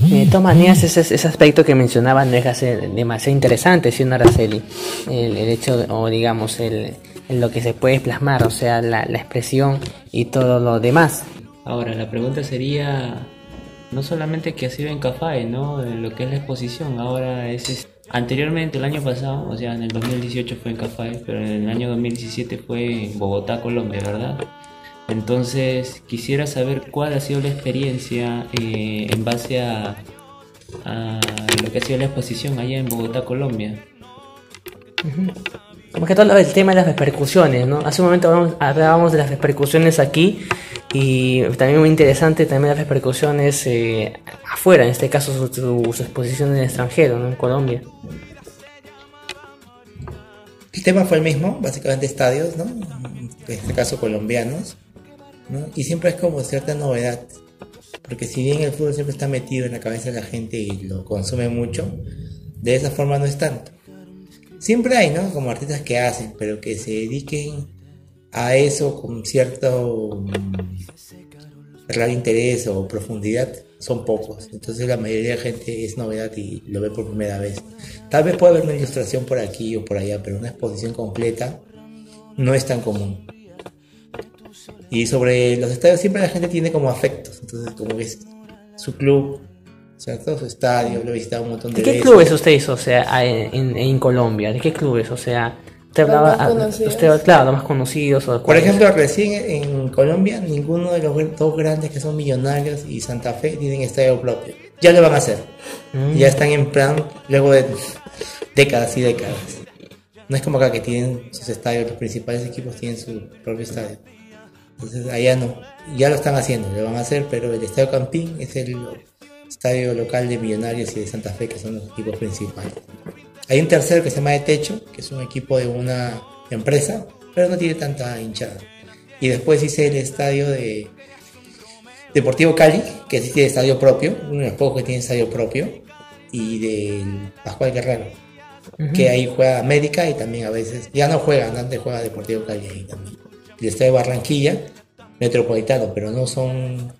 Eh, de todas maneras, ese, ese aspecto que mencionaba no ser demasiado interesante, si Araceli. El, el hecho, o digamos, el, el lo que se puede plasmar, o sea, la, la expresión y todo lo demás. Ahora, la pregunta sería, no solamente que ha sido en Café, ¿no? En lo que es la exposición, ahora es, es- Anteriormente, el año pasado, o sea, en el 2018 fue en Café, pero en el año 2017 fue en Bogotá, Colombia, ¿verdad? Entonces, quisiera saber cuál ha sido la experiencia eh, en base a, a lo que ha sido la exposición allá en Bogotá, Colombia. Como que todo el tema de las repercusiones, ¿no? Hace un momento hablábamos de las repercusiones aquí y también muy interesante también las repercusiones eh, afuera, en este caso su, su- su exposición en el extranjero, ¿no? En Colombia. El tema fue el mismo, básicamente estadios, ¿no? En este caso colombianos, ¿no? Y siempre es como cierta novedad, porque si bien el fútbol siempre está metido en la cabeza de la gente y lo consume mucho, de esa forma no es tanto. Siempre hay, ¿no? Como artistas que hacen, pero que se dediquen a eso con cierto mm, real interés o profundidad, son pocos. Entonces la mayoría de la gente es novedad y lo ve por primera vez. Tal vez pueda haber una ilustración por aquí o por allá, pero una exposición completa no es tan común. Y sobre los estadios siempre la gente tiene como afectos. Entonces, como ves su club, ¿cierto? Su estadio, lo he visitado un montón de ¿De qué veces. clubes usted hizo, o sea, en, en, en Colombia? ¿De qué clubes? O sea, usted Los hablaba, más ah, conocidos. usted, claro, los más conocidos. O Por ejemplo, recién en Colombia, ninguno de los dos grandes que son Millonarios y Santa Fe tienen estadio propio. Ya lo van a hacer. Mm. Ya están en plan, luego de décadas y décadas. No es como acá que tienen sus estadios, los principales equipos tienen su propio estadio. Entonces allá no. Ya lo están haciendo, lo van a hacer, pero el Estadio Campín es el estadio local de Millonarios y de Santa Fe, que son los equipos principales. Hay un tercero que se llama De Techo, que es un equipo de una empresa, pero no tiene tanta hinchada. Y después hice el estadio de Deportivo Cali, que sí tiene estadio propio, uno de los pocos que tiene estadio propio, y del Pascual Guerrero, que ahí juega América y también a veces, ya no juega, antes juega Deportivo Cali ahí también. El estadio Barranquilla, Metropolitano, pero no son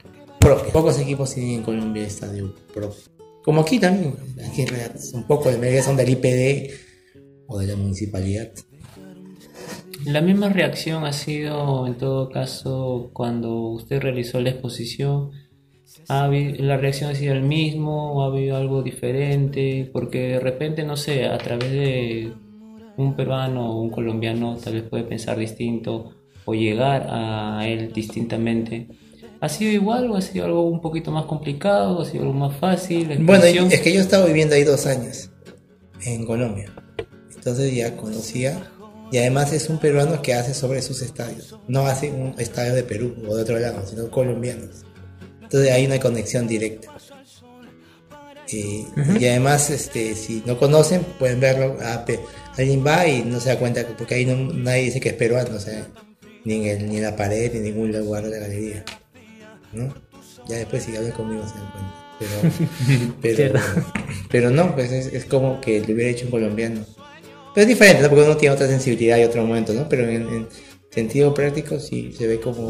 Pocos equipos tienen en Colombia estadio propio. Como aquí también, aquí en realidad un poco de mayoría son del IPD o de la municipalidad. La misma reacción ha sido en todo caso cuando usted realizó la exposición. ¿Ha habi- ¿La reacción ha sido el mismo o ha habido algo diferente? Porque de repente, no sé, a través de un peruano o un colombiano tal vez puede pensar distinto o llegar a él distintamente. ¿Ha sido igual o ha sido algo un poquito más complicado? ¿Ha sido algo más fácil? Bueno, es que yo estaba viviendo ahí dos años, en Colombia. Entonces ya conocía. Y además es un peruano que hace sobre sus estadios. No hace un estadio de Perú o de otro lado, sino colombianos. Entonces hay una conexión directa. Y además, este, si no conocen, pueden verlo. ah, pe- alguien va y no se da cuenta, porque ahí no- nadie dice que es peruano, o sea, ni en, el- ni en la pared, ni en ningún lugar de la galería. ¿No? Ya después si hablan conmigo se dan cuenta. Pero, pero, pero no, pues es, es como que lo hubiera hecho un colombiano. Pero es diferente, ¿no? Porque uno tiene otra sensibilidad y otro momento, ¿no? Pero en, en sentido práctico sí se ve como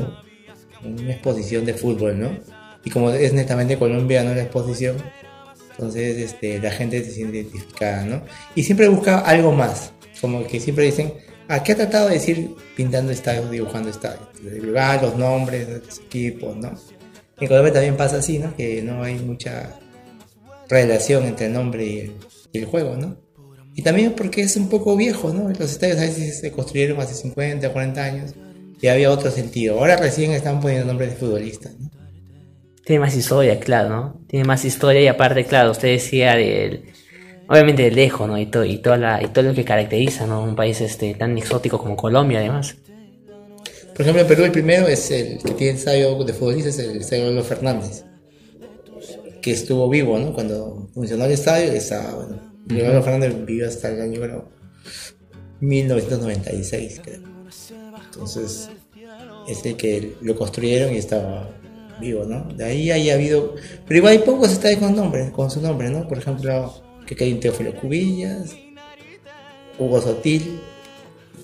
una exposición de fútbol, ¿no? Y como es netamente colombiano la exposición, entonces este, la gente se siente identificada, ¿no? Y siempre busca algo más, como que siempre dicen, ¿a qué ha tratado de decir pintando estadios, dibujando estadios? Ah, los nombres los equipos, ¿no? En Colombia también pasa así, ¿no? Que no hay mucha relación entre el nombre y el, y el juego, ¿no? Y también porque es un poco viejo, ¿no? Los estadios a veces se construyeron hace 50, 40 años y había otro sentido. Ahora recién están poniendo nombres de futbolistas. ¿no? Tiene más historia, claro, ¿no? Tiene más historia y aparte, claro, usted decía del... Obviamente lejos, ¿no? Y todo, y, toda la, y todo lo que caracteriza, ¿no? Un país este, tan exótico como Colombia, además. Por ejemplo, en Perú el primero es el que tiene ensayo de futbolistas, el estadio Lolo Fernández, que estuvo vivo, ¿no? Cuando funcionó el estadio, estaba, bueno, Fernández vivió hasta el año, bueno, 1996, creo. Entonces, es el que lo construyeron y estaba vivo, ¿no? De ahí haya habido, pero igual hay pocos estadios con nombre, con su nombre, ¿no? Por ejemplo, que hay un Teófilo Cubillas, Hugo Sotil,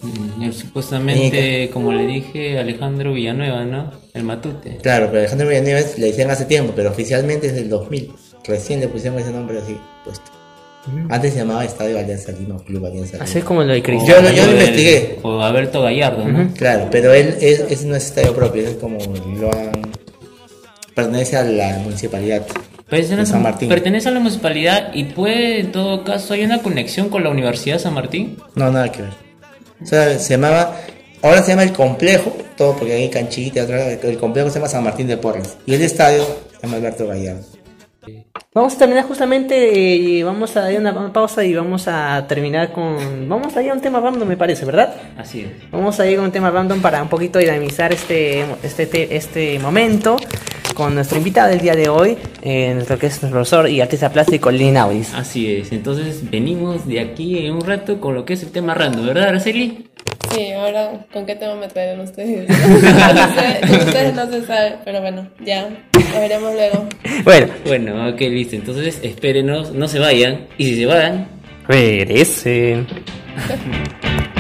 Mm, Supuestamente, como le dije, Alejandro Villanueva, ¿no? El Matute. Claro, pero Alejandro Villanueva le decían hace tiempo, pero oficialmente es del 2000. Recién le pusieron ese nombre así puesto. Antes se llamaba Estadio Alianza Lima, Club Alianza Lima. Así es como lo de Cristiano. Yo lo- yo lo investigué. O Alberto Gallardo, ¿no? Claro, pero él es, ese no es estadio propio, es como lo han... Pertenece a la municipalidad Pertenece de a, San Martín. pertenece a la municipalidad y puede, en todo caso, hay una conexión con la Universidad de San Martín. No, nada que ver. O sea, se llamaba... Ahora se llama el complejo, todo porque hay canchita, el complejo se llama San Martín de Porres. Y el estadio se llama Alberto Gallardo. Vamos a terminar justamente, eh, vamos a dar una, pausa y vamos a terminar con... Vamos a ir a un tema random, me parece, ¿verdad? Así es. Vamos a ir con un tema random para un poquito dinamizar este, este, te- este momento con nuestro invitado del día de hoy, eh, nuestro que es nuestro profesor y artista plástico, Lin Audis. Así es. Entonces, venimos de aquí en un rato con lo que es el tema random, ¿verdad, Araceli? Sí, ahora, ¿con qué tema me traen ustedes? no sé, ustedes no se sabe, pero bueno, ya, lo veremos luego. Bueno, Bueno, ok, listo. Entonces, espérenos, no se vayan. Y si se van, regresen.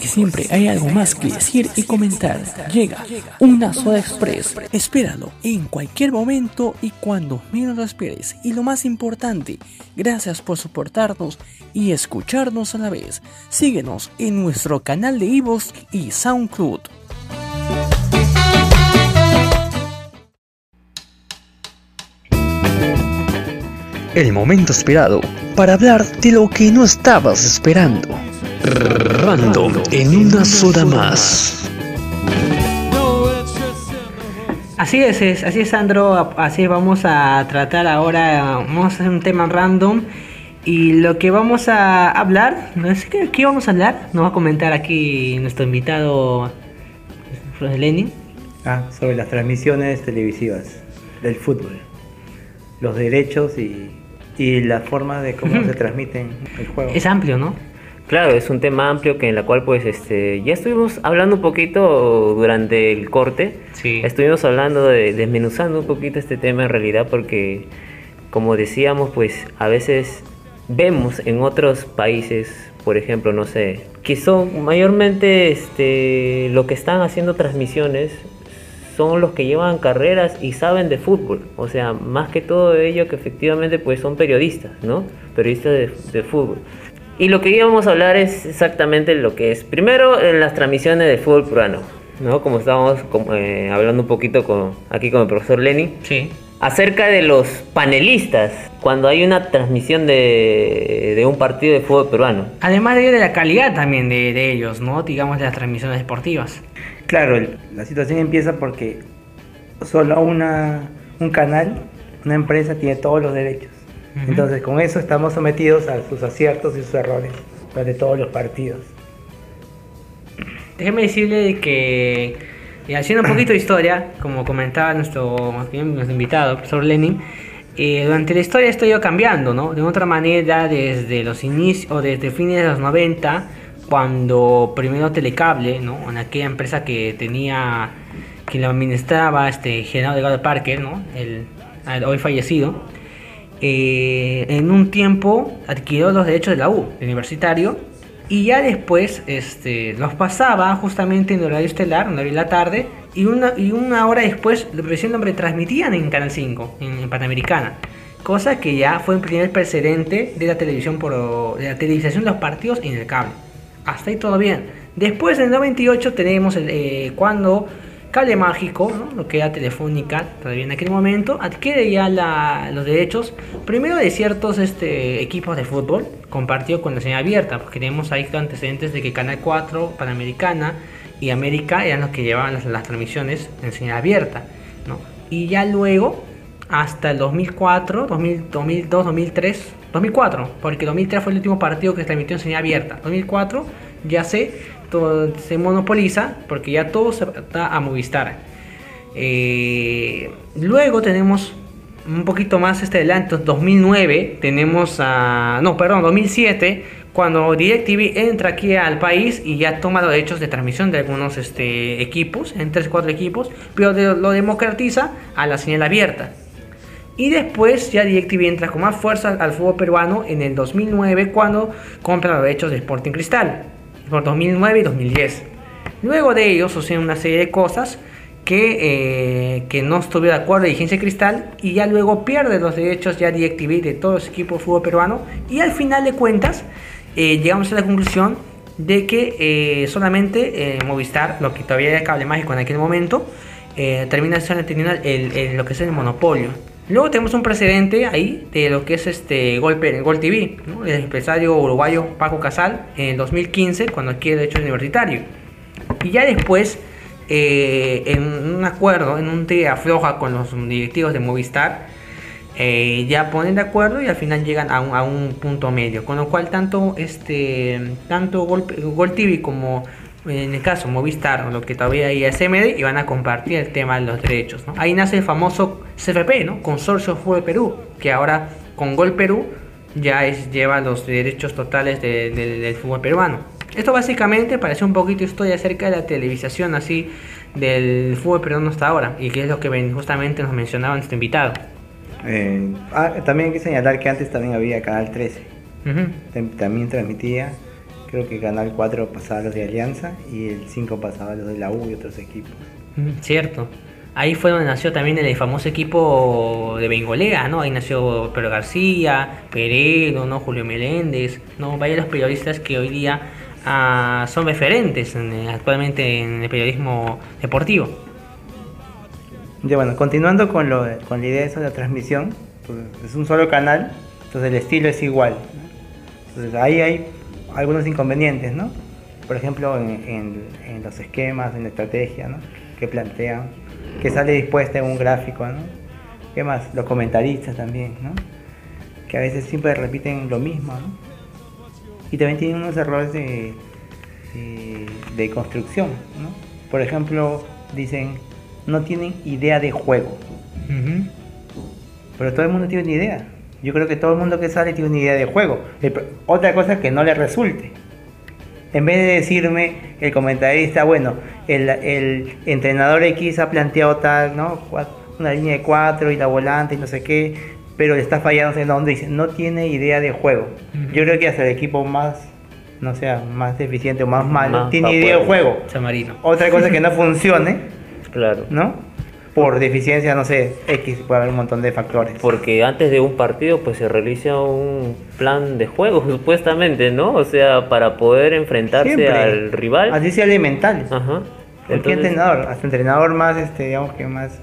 Porque siempre hay algo más que decir y comentar. Llega una Soda Express. Espéralo en cualquier momento y cuando menos lo esperes. Y lo más importante, gracias por soportarnos y escucharnos a la vez. Síguenos en nuestro canal de Ivos y SoundCloud. El momento esperado para hablar de lo que no estabas esperando. Random en una soda más. Así es, es- así es Sandro, así vamos a tratar ahora, vamos a hacer un tema random y lo que vamos a hablar, no sé qué, qué vamos a hablar, nos va a comentar aquí nuestro invitado Lenin. Ah, sobre las transmisiones televisivas del fútbol. Los derechos y, y la forma de cómo se transmiten el juego. Es amplio, ¿no? Claro, es un tema amplio que en la cual pues este ya estuvimos hablando un poquito durante el corte. Sí. Estuvimos hablando de desmenuzando un poquito este tema en realidad porque como decíamos pues a veces vemos en otros países, por ejemplo, no sé, que son mayormente este lo que están haciendo transmisiones son los que llevan carreras y saben de fútbol. O sea, más que todo ello que efectivamente pues son periodistas, ¿no? Periodistas de, de fútbol. Y lo que íbamos a hablar es exactamente lo que es. Primero, en las transmisiones de fútbol peruano, ¿no? Como estábamos como, eh, hablando un poquito con, aquí con el profesor Lenny. Sí. Acerca de los panelistas, cuando hay una transmisión de, de un partido de fútbol peruano. Además de, de la calidad también de, de ellos, ¿no? Digamos de las transmisiones deportivas. Claro, la situación empieza porque solo una, un canal, una empresa tiene todos los derechos. Entonces con eso estamos sometidos a sus aciertos y sus errores durante todos los partidos. Déjeme decirle de que, haciendo un poquito de historia, como comentaba nuestro, nuestro invitado, el profesor Lenin, eh, durante la historia esto ha ido cambiando, ¿no? De otra manera, desde los inicios, o desde fines de los 90, cuando primero Telecable, ¿no? En aquella empresa que tenía, que lo administraba este General Delgado Parker, ¿no? El, el hoy fallecido, eh, en un tiempo adquirió los derechos de la U, el universitario, y ya después este, los pasaba justamente en horario estelar, en horario de la tarde, y una, y una hora después recién lo retransmitían en Canal 5, en, en Panamericana. Cosa que ya fue el primer precedente de la televisión por de la televisación de los partidos en el cable. Hasta ahí todo bien. Después en el 98 tenemos eh, cuando Cable Mágico, ¿no? lo que era Telefónica todavía en aquel momento, adquiere ya los derechos, primero de ciertos este, equipos de fútbol, compartido con la señal abierta, porque tenemos ahí antecedentes de que Canal 4, Panamericana y América eran los que llevaban las, transmisiones en señal abierta. Y ya luego, hasta el 2004, 2000, 2002, 2003, 2004, porque 2003 fue el último partido que se transmitió en señal abierta. 2004 ya se, todo- se monopoliza porque ya todo se da a Movistar. Eh, luego tenemos un poquito más este adelante, 2009, tenemos a... No, perdón, 2007, cuando DirecTV entra aquí al país y ya toma los derechos de transmisión de algunos este, equipos, en 3 4 equipos, pero lo democratiza a la señal abierta. Y después ya DirecTV entra con más fuerza al fútbol peruano en el 2009 cuando compra los derechos de Sporting Cristal. Por 2009 y 2010. Luego de ello suceden una serie de cosas que, eh, que no estuvo de acuerdo de Cristal y ya luego pierde los derechos ya DirecTV de todos los equipos de fútbol peruano y al final de cuentas eh, llegamos a la conclusión de que eh, solamente Movistar, lo que todavía era cable mágico en aquel momento, termina siendo el- lo que es el monopolio. Luego tenemos un precedente ahí de lo que es este Gol, Pe- Gol TV, el empresario uruguayo Paco Casal en el 2015 cuando adquiere derecho universitario. Y ya después, eh, en un acuerdo, en un tira afloja con los directivos de Movistar, eh, ya ponen de acuerdo y al final llegan a un, a un punto medio. Con lo cual, tanto, este, tanto Gol, Gol TV como en el caso Movistar, o lo que todavía hay es MD, y van a compartir el tema de los derechos. ¿no? Ahí nace el famoso CFP, ¿no? Consorcio Fútbol Perú, que ahora con Gol Perú ya es, lleva los derechos totales de- de- del fútbol peruano. Esto básicamente parece un poquito historia acerca de la televisación así del fútbol peruano hasta ahora y que es lo que justamente nos mencionaba nuestro invitado. Eh, ah, también hay que señalar que antes también había Canal 13. Ujú. Tam- También transmitía, creo que Canal 4 pasaba los de Alianza y el 5 pasaba los de la U y otros equipos. Mm, Cierto. Ahí fue donde nació también el famoso equipo de Bengolea, ¿no? Ahí nació Pedro García, Peredo, ¿no? Julio Meléndez, ¿no? Varios periodistas que hoy día ah, son referentes en, eh, actualmente en el periodismo deportivo. Ya bueno, continuando con, lo, con la idea de eso de la transmisión, pues, es un solo canal, entonces el estilo es igual. ¿no? Entonces ahí hay algunos inconvenientes, ¿no? Por ejemplo, en, en- en los esquemas, en la estrategia, ¿no? Que plantean, que sale dispuesta en un gráfico, ¿no? ¿Qué más? Los comentaristas también, ¿no? Que a veces siempre repiten lo mismo, ¿no? Y también tienen unos errores de, de, de construcción, ¿no? Por ejemplo, dicen, no tienen idea de juego. Pero todo el mundo tiene una idea. Yo creo que todo el mundo que sale tiene una idea de juego. Otra cosa es que no le resulte. En vez de decirme el comentarista, bueno, el, el entrenador X ha planteado tal, ¿no? Una línea de cuatro y la volante y no sé qué, pero le está fallando en dónde dice, no tiene idea de juego. Yo creo que hasta el equipo más, no sea, más deficiente o más malo, Más tiene idea de juego. San Marino. Otra cosa que no funcione, Claro. ¿no? Por deficiencia, no sé, X, puede haber un montón de factores. Porque antes de un partido pues se realiza un plan de juego supuestamente, ¿no? O sea, para poder enfrentarse Siempre. al rival. Así sea elemental. Ajá. Cualquier Entonces, entrenador, hasta entrenador más, este, digamos que más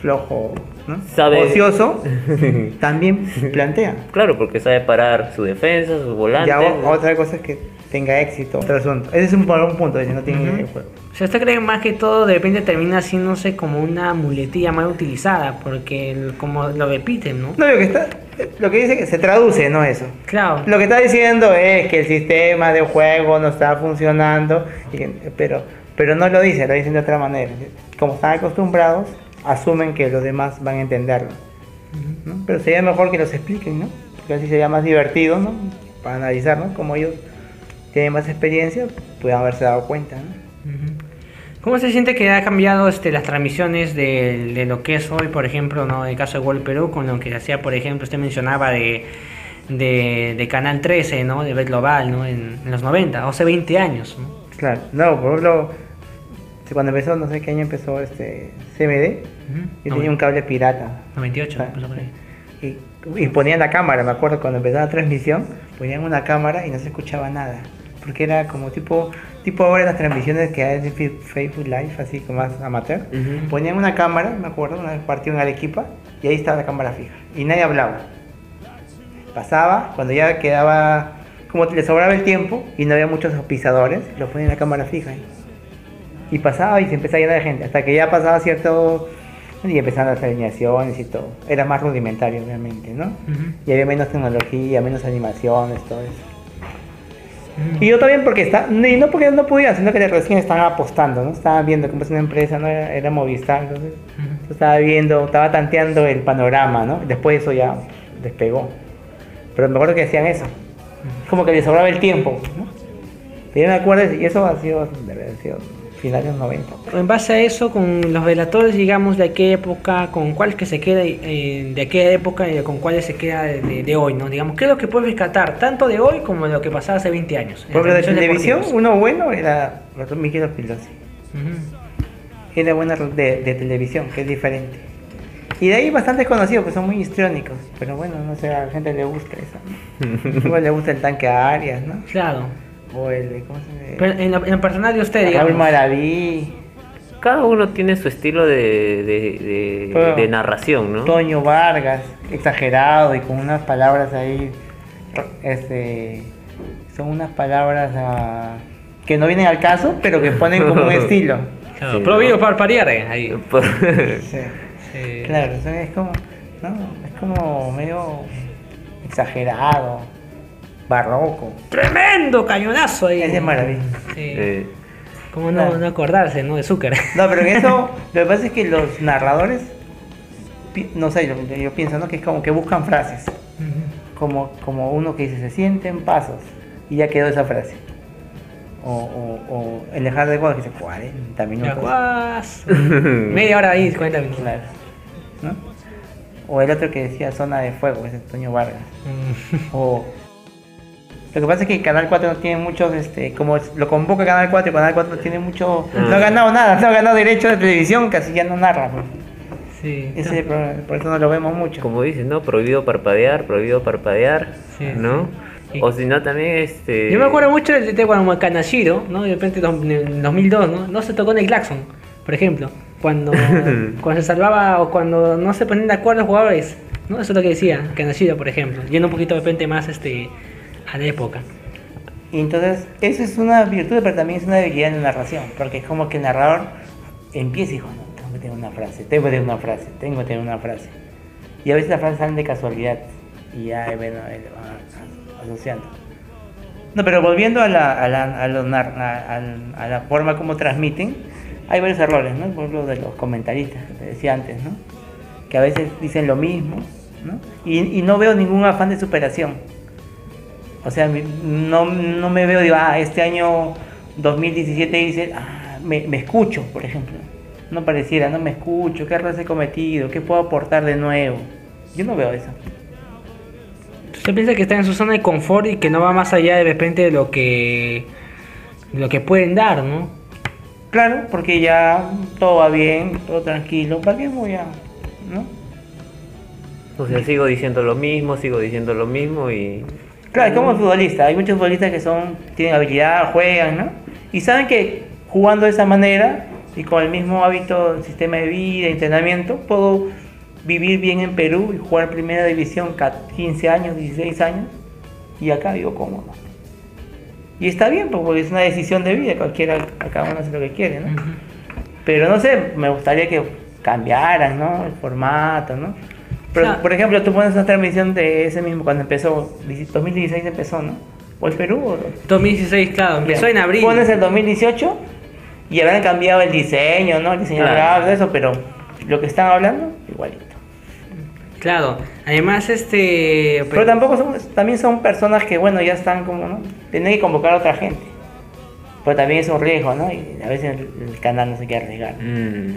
flojo, ¿no? Sabe- ocioso, también plantea. Claro, porque sabe parar su defensa, sus volantes. Ya otra cosa es que tenga éxito, otro asunto. Ese es un, un punto, de que no tiene idea de juego. O sea, ¿usted cree más que todo de repente termina haciéndose como una muletilla mal utilizada? Porque el- como lo repiten, ¿no? No, lo que está, lo que dice que se traduce, no eso. Claro. Lo que está diciendo es que el sistema de juego no está funcionando, y que- pero, pero no lo dice, lo dicen de otra manera. Como están acostumbrados, asumen que los demás van a entenderlo. ¿no? Pero sería mejor que los expliquen, ¿no? Porque así sería más divertido, ¿no? Para analizar, ¿no? Como ellos tienen más experiencia, puedan haberse dado cuenta, ¿no? ¿Cómo se siente que ha cambiado este, las transmisiones de, de lo que es hoy, por ejemplo, ¿no? el caso de Gol Perú, con lo que hacía, por ejemplo, usted mencionaba de, de, de Canal 13, ¿no? de Bet Global, ¿no? en, en los 90, hace 20 años. ¿no? Claro, no, por ejemplo, cuando empezó, no sé qué año empezó este CMD, yo tenía un cable pirata. 98, Ah, empezó por ahí. Y, y ponían la cámara, me acuerdo, cuando empezaba la transmisión, ponían una cámara y no se escuchaba nada. porque era como tipo, tipo ahora las transmisiones que hay Fe- Facebook Live, así como más amateur. Ujú. Ponían una cámara, me acuerdo, una vez partido en Arequipa, y ahí estaba la cámara fija. Y nadie hablaba. Pasaba, cuando ya quedaba, como le sobraba el tiempo y no había muchos pisadores, lo ponían en la cámara fija. ahí. Y pasaba y se empezaba a llenar de gente, hasta que ya pasaba cierto... Y empezaron las alineaciones y todo. Era más rudimentario, obviamente, ¿no? Y había menos tecnología, menos animaciones, todo eso. Y yo también porque está, y no porque no podían, sino que recién estaban apostando, ¿no? Estaban viendo cómo es una empresa, ¿no? Era, era Movistar, entonces estaba viendo, estaba tanteando el panorama, ¿no? Después eso ya despegó. Pero me acuerdo que hacían eso. Como que les sobraba el tiempo, ¿no? Pero yo me acuerdo, y eso ha sido, haber sido finales de los 90. En base a eso, con los veladores, digamos, de aquella época, con cuáles que se queda eh, de aquella época y con cuáles se queda de, de- hoy, ¿no? Digamos, ¿qué es lo que puedes rescatar, tanto de hoy como de lo que pasaba hace 20 años? Porque de televisión, deportivas? uno bueno era Miguel Pilosi. Ujú. Era buena de, de televisión, que es diferente. Y de ahí bastantes conocidos, que son muy histriónicos. Pero bueno, no sé, a la gente le gusta eso. Igual le gusta el tanque a Arias, ¿no? Claro. O el de, ¿cómo se llama? Pero en, lo, en lo personal de usted, Raúl digamos. Maraví, Cada uno tiene su estilo de, de, de- Pero- de narración, ¿no? Toño Vargas, exagerado y con unas palabras ahí, este, son unas palabras ah, que no vienen al caso, pero que ponen como un estilo. Claro, Sí, prohibido ¿no? para pariar ahí. Sí. Sí. Claro, es como, no, es como medio exagerado, barroco. Tremendo cañonazo ahí. Es de maravilla. Sí. Eh, ¿Cómo no, acordarse, no? De Zucker. No, pero en eso, lo que pasa es que los narradores, no sé, yo, yo pienso, ¿no? Que es como que buscan frases. Como, como uno que dice, se sienten pasos. Y ya quedó esa frase. O, o, o el dejar de juego que dice 40 Ya, minutos. Media hora ahí, 40 minutos. Claro. ¿no? O el otro que decía zona de fuego, ese Antonio Vargas. Mm. O lo que pasa es que Canal 4 no tiene muchos, este, como lo convoca Canal 4 y Canal 4 no tiene mucho, no ha ganado nada, no ha ganado derecho de televisión, casi ya no narra. pues. Sí. Ese es el problema, por eso no lo vemos mucho. como dices, ¿no? Prohibido parpadear, prohibido parpadear, Sí, ¿no? sí. O si no, también este... Yo me acuerdo mucho de, de cuando Kanashiro, ¿no? De repente en 2002, ¿no? No se tocó en el claxon, por ejemplo. Cuando, cuando se salvaba o cuando no se ponían de acuerdo los jugadores, ¿no? Eso es lo que decía Kanashiro, por ejemplo. Yendo un poquito de repente más este, a la época. Y entonces, eso es una virtud, pero también es una debilidad en la narración, porque es como que el narrador empieza y dice, no, tengo que tener una frase, tengo que tener una frase, tengo que tener una frase. Y a veces las frases salen de casualidad y ya, bueno, él va a- asociando. No, pero volviendo a la, a la, a a, a la forma como transmiten, hay varios errores, ¿no? Por ejemplo, de los comentaristas, que decía antes, ¿no? Que a veces dicen lo mismo, ¿no? Y, y no veo ningún afán de superación. O sea, mi- no, no me veo, digo, ah, este año 2017 dice, ah, me, me escucho, por ejemplo. No pareciera, no me escucho, qué errores he cometido, qué puedo aportar de nuevo. Yo no veo eso. Usted piensa que está en su zona de confort y que no va más allá de repente de lo que, de lo que pueden dar, ¿no? Claro, porque ya todo va bien, todo tranquilo. ¿Para qué voy a.? ¿No? O sea, sigo diciendo lo mismo, sigo diciendo lo mismo y... Claro, es como futbolista. Hay muchos futbolistas que son tienen habilidad, juegan, ¿no? Y saben que jugando de esa manera y con el mismo hábito, sistema de vida, entrenamiento, puedo vivir bien en Perú y jugar primera división ca- 15 años, 16 años y acá vivo cómodo. Y está bien, pues, porque es una decisión de vida, cualquiera, cada uno hace lo que quiere, ¿no? Pero no sé, me gustaría que cambiaran, ¿no? El formato, ¿no? Pero, Claro. por ejemplo, tú pones una transmisión de ese mismo, cuando empezó, 2016 empezó, ¿no? ¿O el Perú? O... 2016, claro, empezó en abril. Pones el 2018 y habrán cambiado el diseño, ¿no? El diseño Claro. gráfico, eso, pero lo que están hablando, igualito. Claro, además este... Pero tampoco son, también son personas que, bueno, ya están como, ¿no? Tienen que convocar a otra gente. Pero también es un riesgo, ¿no? Y a veces el, el canal no se quiere arriesgar. Mm,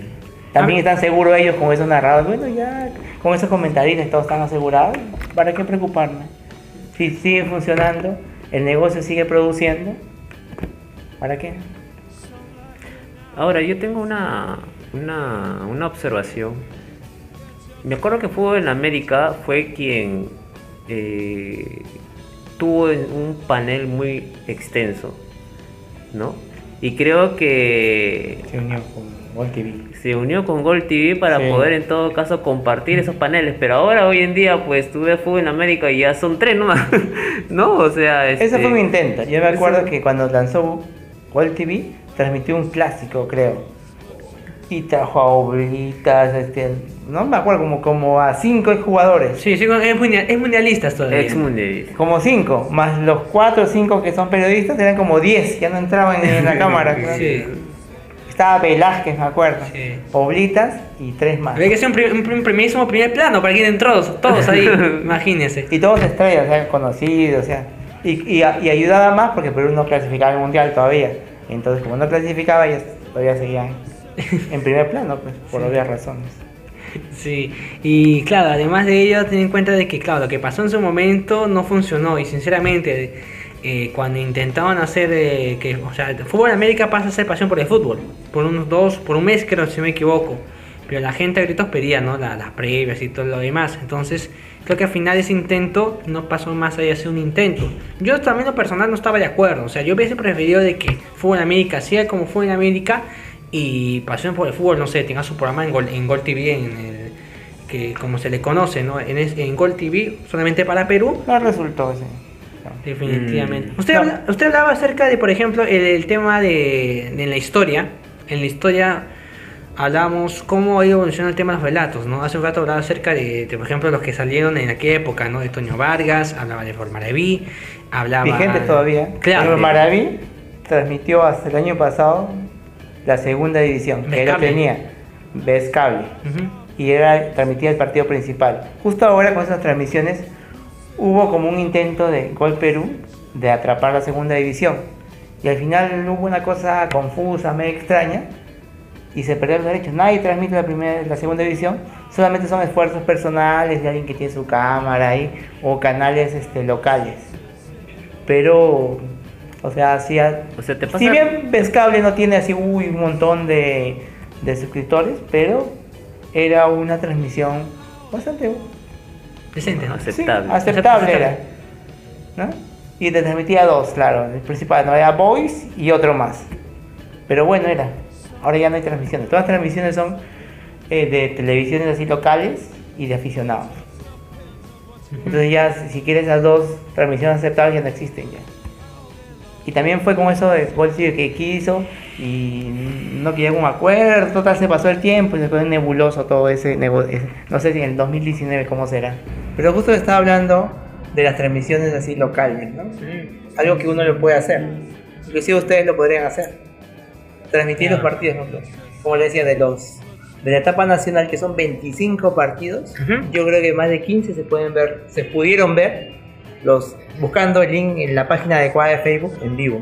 También están seguros ellos con esos narradores. Bueno, ya con esos comentaristas todos están asegurados. ¿Para qué preocuparme? Si sigue funcionando, el negocio sigue produciendo. ¿Para qué? Ahora, yo tengo una, una, una observación. Me acuerdo que Fútbol en América fue quien eh, tuvo un panel muy extenso, ¿no? Y creo que Se unió con Gol TV. Se unió con Gol TV para Sí. poder en todo caso compartir esos paneles, pero ahora hoy en día pues tú ves fútbol en América y ya son tres nomás, ¿no? O sea, Ese este, fue un intento. Yo me ese- acuerdo que cuando lanzó Gol TV, transmitió un clásico, creo. Y trajo a Oblitas, este, no me acuerdo, como, como a cinco jugadores. Sí, sí, es, mundial, es mundialistas todavía. ex mundialista. Como cinco, más los cuatro o cinco que son periodistas, eran como diez, ya no entraban en la cámara. Sí. Estaba Velázquez, me acuerdo. Sí. Oblitas y tres más. Había que ser un, prim- un prim- primerísimo primer plano para que entren todos, ahí, imagínense. Y todos estrellas, o sea, conocidos, o sea. Y, y, y ayudaba más porque Perú no clasificaba al mundial todavía. Entonces, como no clasificaba, ellos todavía seguían en primer plano, pues, por obvias razones. Sí, y claro, además de ello, ten en cuenta de que, claro, lo que pasó en su momento no funcionó y sinceramente, eh, cuando intentaban hacer eh, que, o sea, el Fútbol en América pasa a ser pasión por el fútbol, por unos dos, por un mes creo, si me equivoco, pero la gente a gritos pedía, ¿no? La- las previas y todo lo demás, entonces creo que al final ese intento no pasó más allá de un intento. Yo también lo personal no estaba de acuerdo, o sea, yo hubiese preferido de que Fútbol en América sea como Fútbol en América y pasión por el fútbol, no sé, tenga su programa en Gol, en Gol TV, en el, que como se le conoce, ¿no? En, en Gol TV, solamente para Perú, No resultó ese. Definitivamente. Mm. Usted, No. habla- usted hablaba acerca de, por ejemplo, el, el tema de, de la historia. En la historia hablamos cómo ha ido evolucionando el tema de los relatos, ¿no? Hace un rato hablaba acerca de, de, por ejemplo, los que salieron en aquella época, ¿no? De Toño Vargas, hablaba de Formaraví, hablaba... Vigente todavía. Claro. Pero Maraví transmitió hasta el año pasado la segunda división, que Ves él cable. tenía. Ves cable. Ujú. y era transmitía el partido principal. Justo ahora con esas transmisiones hubo como un intento de Gol Perú de atrapar la segunda división. Y al final hubo una cosa confusa, medio extraña, y se perdieron los derechos. Nadie transmite la, primera, la segunda división, solamente son esfuerzos personales de alguien que tiene su cámara ahí, o canales este, locales. Pero, o sea, ha- O sea, te pasa si bien Pescable no tiene así uy, un montón de, de suscriptores, pero era una transmisión bastante Decente, ¿no? sí, aceptable. aceptable era. ¿no? Y te transmitía dos, claro, el principal, no era Voice y otro más. Pero bueno era. Ahora ya no hay transmisiones. Todas las transmisiones son eh, de televisiones así locales y de aficionados. Entonces ya si- quieres las dos transmisiones aceptables ya no existen ya. Y también fue con eso de Bolsonaro que quiso y no llegó a un acuerdo, total se pasó el tiempo y se fue nebuloso todo ese negocio. No sé si en el 2019 cómo será. Pero justo estaba hablando de las transmisiones así locales, ¿no? Algo que uno lo puede hacer. Inclusive ustedes lo podrían hacer. Transmitir los partidos, ¿no? como le decía, de los de la etapa nacional que son 25 partidos, yo creo que más de 15 se pueden ver, se pudieron ver los buscando el link en la página adecuada de Facebook en vivo.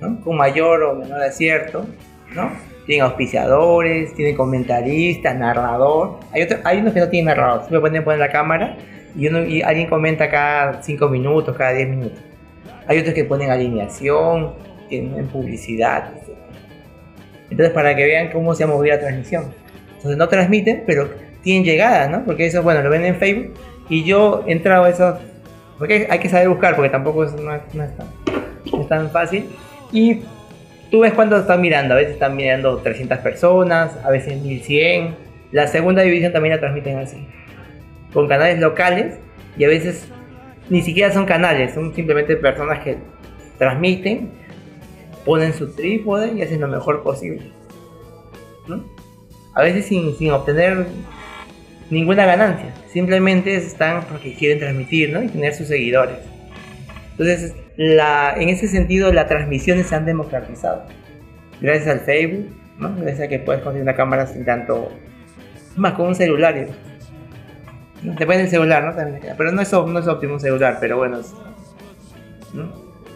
¿no? Con mayor o menor acierto, ¿no? Tienen auspiciadores, tienen comentaristas, narrador. Hay, otro- hay unos que no tienen narrador, siempre pueden poner la cámara y, uno, y alguien comenta cada 5 minutos, cada 10 minutos. Hay otros que ponen alineación, tienen publicidad. etc. Entonces, para que vean cómo se ha movido la transmisión. Entonces, no transmiten, pero tienen llegada, ¿no? Porque eso, bueno, lo ven en Facebook. Y yo he entrado a esos. Porque hay que saber buscar, porque tampoco es, no, no es tan, no es tan fácil. Y tú ves cuánto están mirando. A veces están mirando 300 personas, a veces 1100. La segunda división también la transmiten así. Con canales locales y a veces ni siquiera son canales, son simplemente personas que transmiten, ponen su trípode y hacen lo mejor posible. ¿no? A veces sin, sin obtener ninguna ganancia, simplemente están porque quieren transmitir ¿no? y tener sus seguidores. Entonces, la, en ese sentido, las transmisiones se han democratizado. Gracias al Facebook, ¿no? gracias a que puedes conseguir una cámara sin tanto. Más con un celular. ¿no? Depende del celular, ¿no? También, pero no es, no es óptimo un celular, pero bueno. es- ¿no?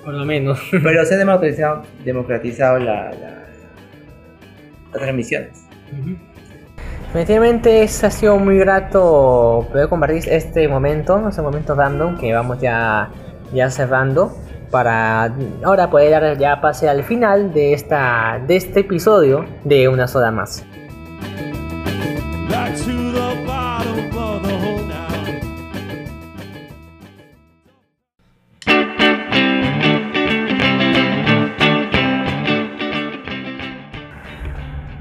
Por lo menos. Pero se ha democratizado, democratizado la, la- las transmisiones. Definitivamente es, ha sido muy grato poder compartir este momento, este momento random que vamos ya, ya cerrando, para ahora poder dar ya pase al final de, esta, de este episodio de Una soda Más.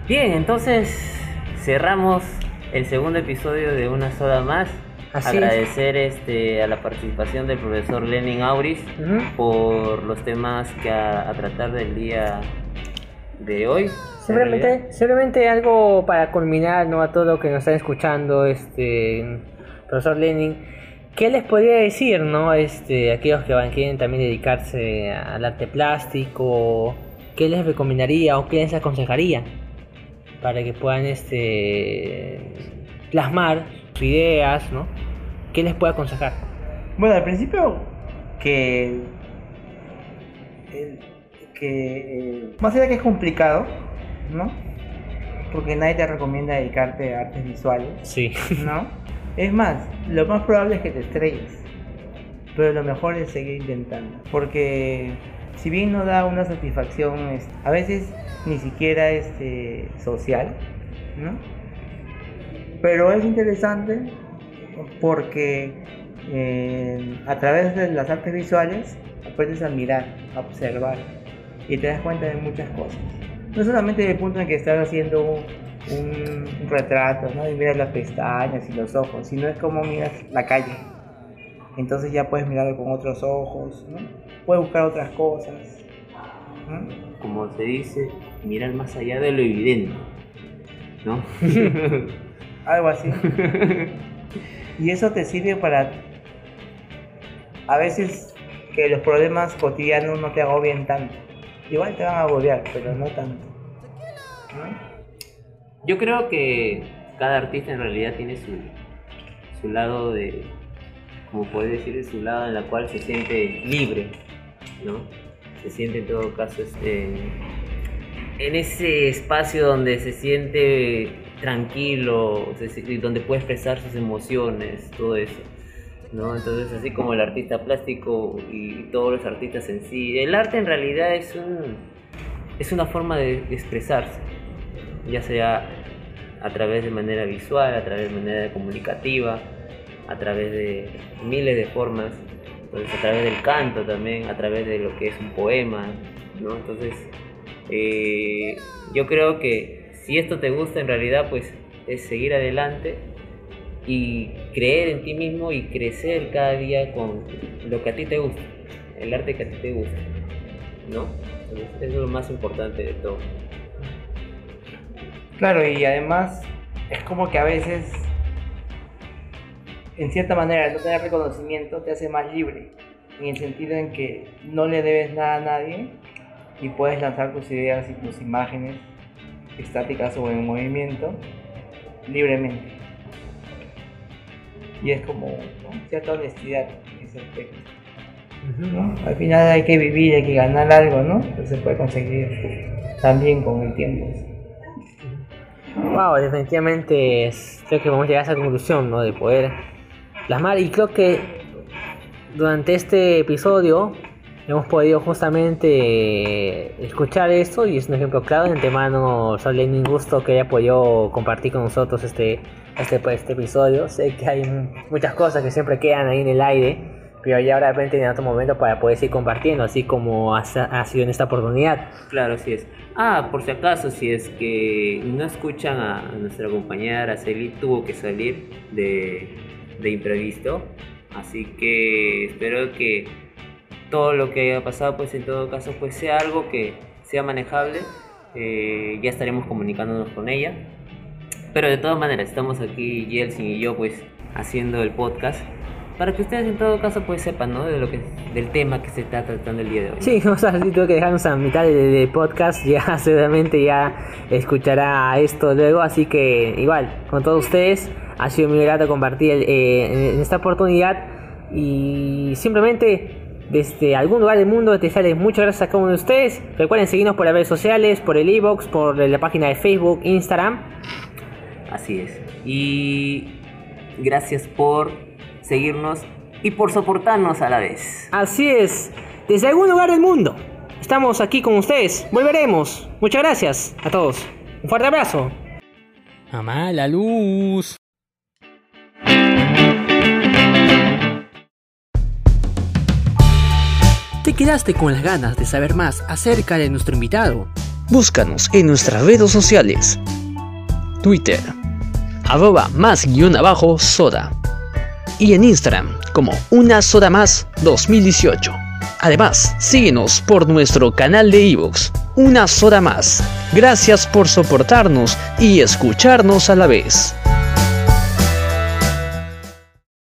Bien, entonces cerramos el segundo episodio de Una soda Más. Así Agradecer este, a la participación del profesor Lenin Auris por los temas que a, a tratar del día de hoy. Simplemente, simplemente algo para culminar ¿no? a todo lo que nos están escuchando, este profesor Lenin. ¿Qué les podría decir, no? Este, aquellos que van, quieren también dedicarse al arte plástico, ¿qué les recomendaría o qué les aconsejaría para que puedan este plasmar sus ideas, ¿no? ¿Qué les puede aconsejar? Bueno, al principio que el- que eh, más allá que es complicado, ¿no? Porque nadie te recomienda dedicarte a artes visuales, Sí. ¿no? Es más, lo más probable es que te estrelles, pero lo mejor es seguir intentando, porque si bien no da una satisfacción, a veces ni siquiera este social, ¿no? Pero es interesante porque eh, a través de las artes visuales aprendes a mirar, a observar y te das cuenta de muchas cosas. No solamente desde el punto en que estás haciendo un, retrato, ¿no? Y miras las pestañas y los ojos, sino es como miras la calle. Entonces ya puedes mirarlo con otros ojos, ¿no? Puedes buscar otras cosas. ¿no? Como se dice, mirar más allá de lo evidente. ¿No? Algo así. y eso te sirve para a veces que los problemas cotidianos no te agobien tanto. Igual te van a agobiar, pero no tanto. Yo creo que cada artista en realidad tiene su, su lado de, como puedes decir, su lado en la cual se siente libre, ¿no? Se siente en todo caso este, en ese espacio donde se siente tranquilo, donde puede expresar sus emociones, todo eso. ¿no? Entonces, así como el artista plástico y todos los artistas en sí, el arte en realidad es, un, es una forma de, expresarse, ya sea a través de manera visual, a través de manera comunicativa, a través de miles de formas, entonces a través del canto también, a través de lo que es un poema. Entonces, eh, yo creo que si esto te gusta en realidad, pues es seguir adelante y creer en ti mismo y crecer cada día con lo que a ti te gusta, el arte que a ti te gusta, ¿no? Eso es lo más importante de todo. Claro, y además es como que a veces, en cierta manera, no tener reconocimiento te hace más libre, en el sentido en que no le debes nada a nadie y puedes lanzar tus ideas y tus imágenes estáticas o en movimiento libremente. Y es como ¿no? cierta honestidad en ese aspecto. ¿no? Al final hay que vivir, hay que ganar algo, ¿no? Pero se puede conseguir también con el tiempo. Wow, definitivamente es- creo que vamos a llegar a esa conclusión, ¿no? De poder plasmar y creo que durante este episodio hemos podido justamente escuchar esto y es un ejemplo claro de antemano soy Lenin Gusto que haya podido compartir con nosotros este, este, pues, este episodio sé que hay muchas cosas que siempre quedan ahí en el aire pero ya de repente en otro momento para poder seguir compartiendo así como ha, ha sido en esta oportunidad Claro, así es. Ah, por si acaso, si es que no escuchan a nuestra compañera Araceli, tuvo que salir de, de imprevisto. Así que espero que todo lo que haya pasado, pues en todo caso, pues sea algo que sea manejable. Eh, ya estaremos comunicándonos con ella. Pero de todas maneras, estamos aquí, Yeltsin y yo, pues haciendo el podcast. Para que ustedes en todo caso pues sepan, ¿no? De lo que, del tema que se está tratando el día de hoy. Sí, o sea, sí tengo que dejarnos a mitad del de podcast, ya seguramente ya escuchará esto luego, así que igual, con todos ustedes, ha sido muy grato compartir eh, en esta oportunidad y simplemente desde algún lugar del mundo desearles muchas gracias a cada uno de ustedes. Recuerden seguirnos por las redes sociales, por el e-box, por la página de Facebook, Instagram. Así es. Y gracias por seguirnos y por soportarnos a la vez. Así es, desde algún lugar del mundo. Estamos aquí con ustedes. Volveremos. Muchas gracias a todos. Un fuerte abrazo. Mamá, la luz. Quedaste con las ganas de saber más acerca de nuestro invitado? Búscanos en nuestras redes sociales. Twitter, arroba más guion abajo soda. Y en Instagram como una soda más 2018. Además, síguenos por nuestro canal de iVoox, Una Soda Más. Gracias por soportarnos y escucharnos a la vez.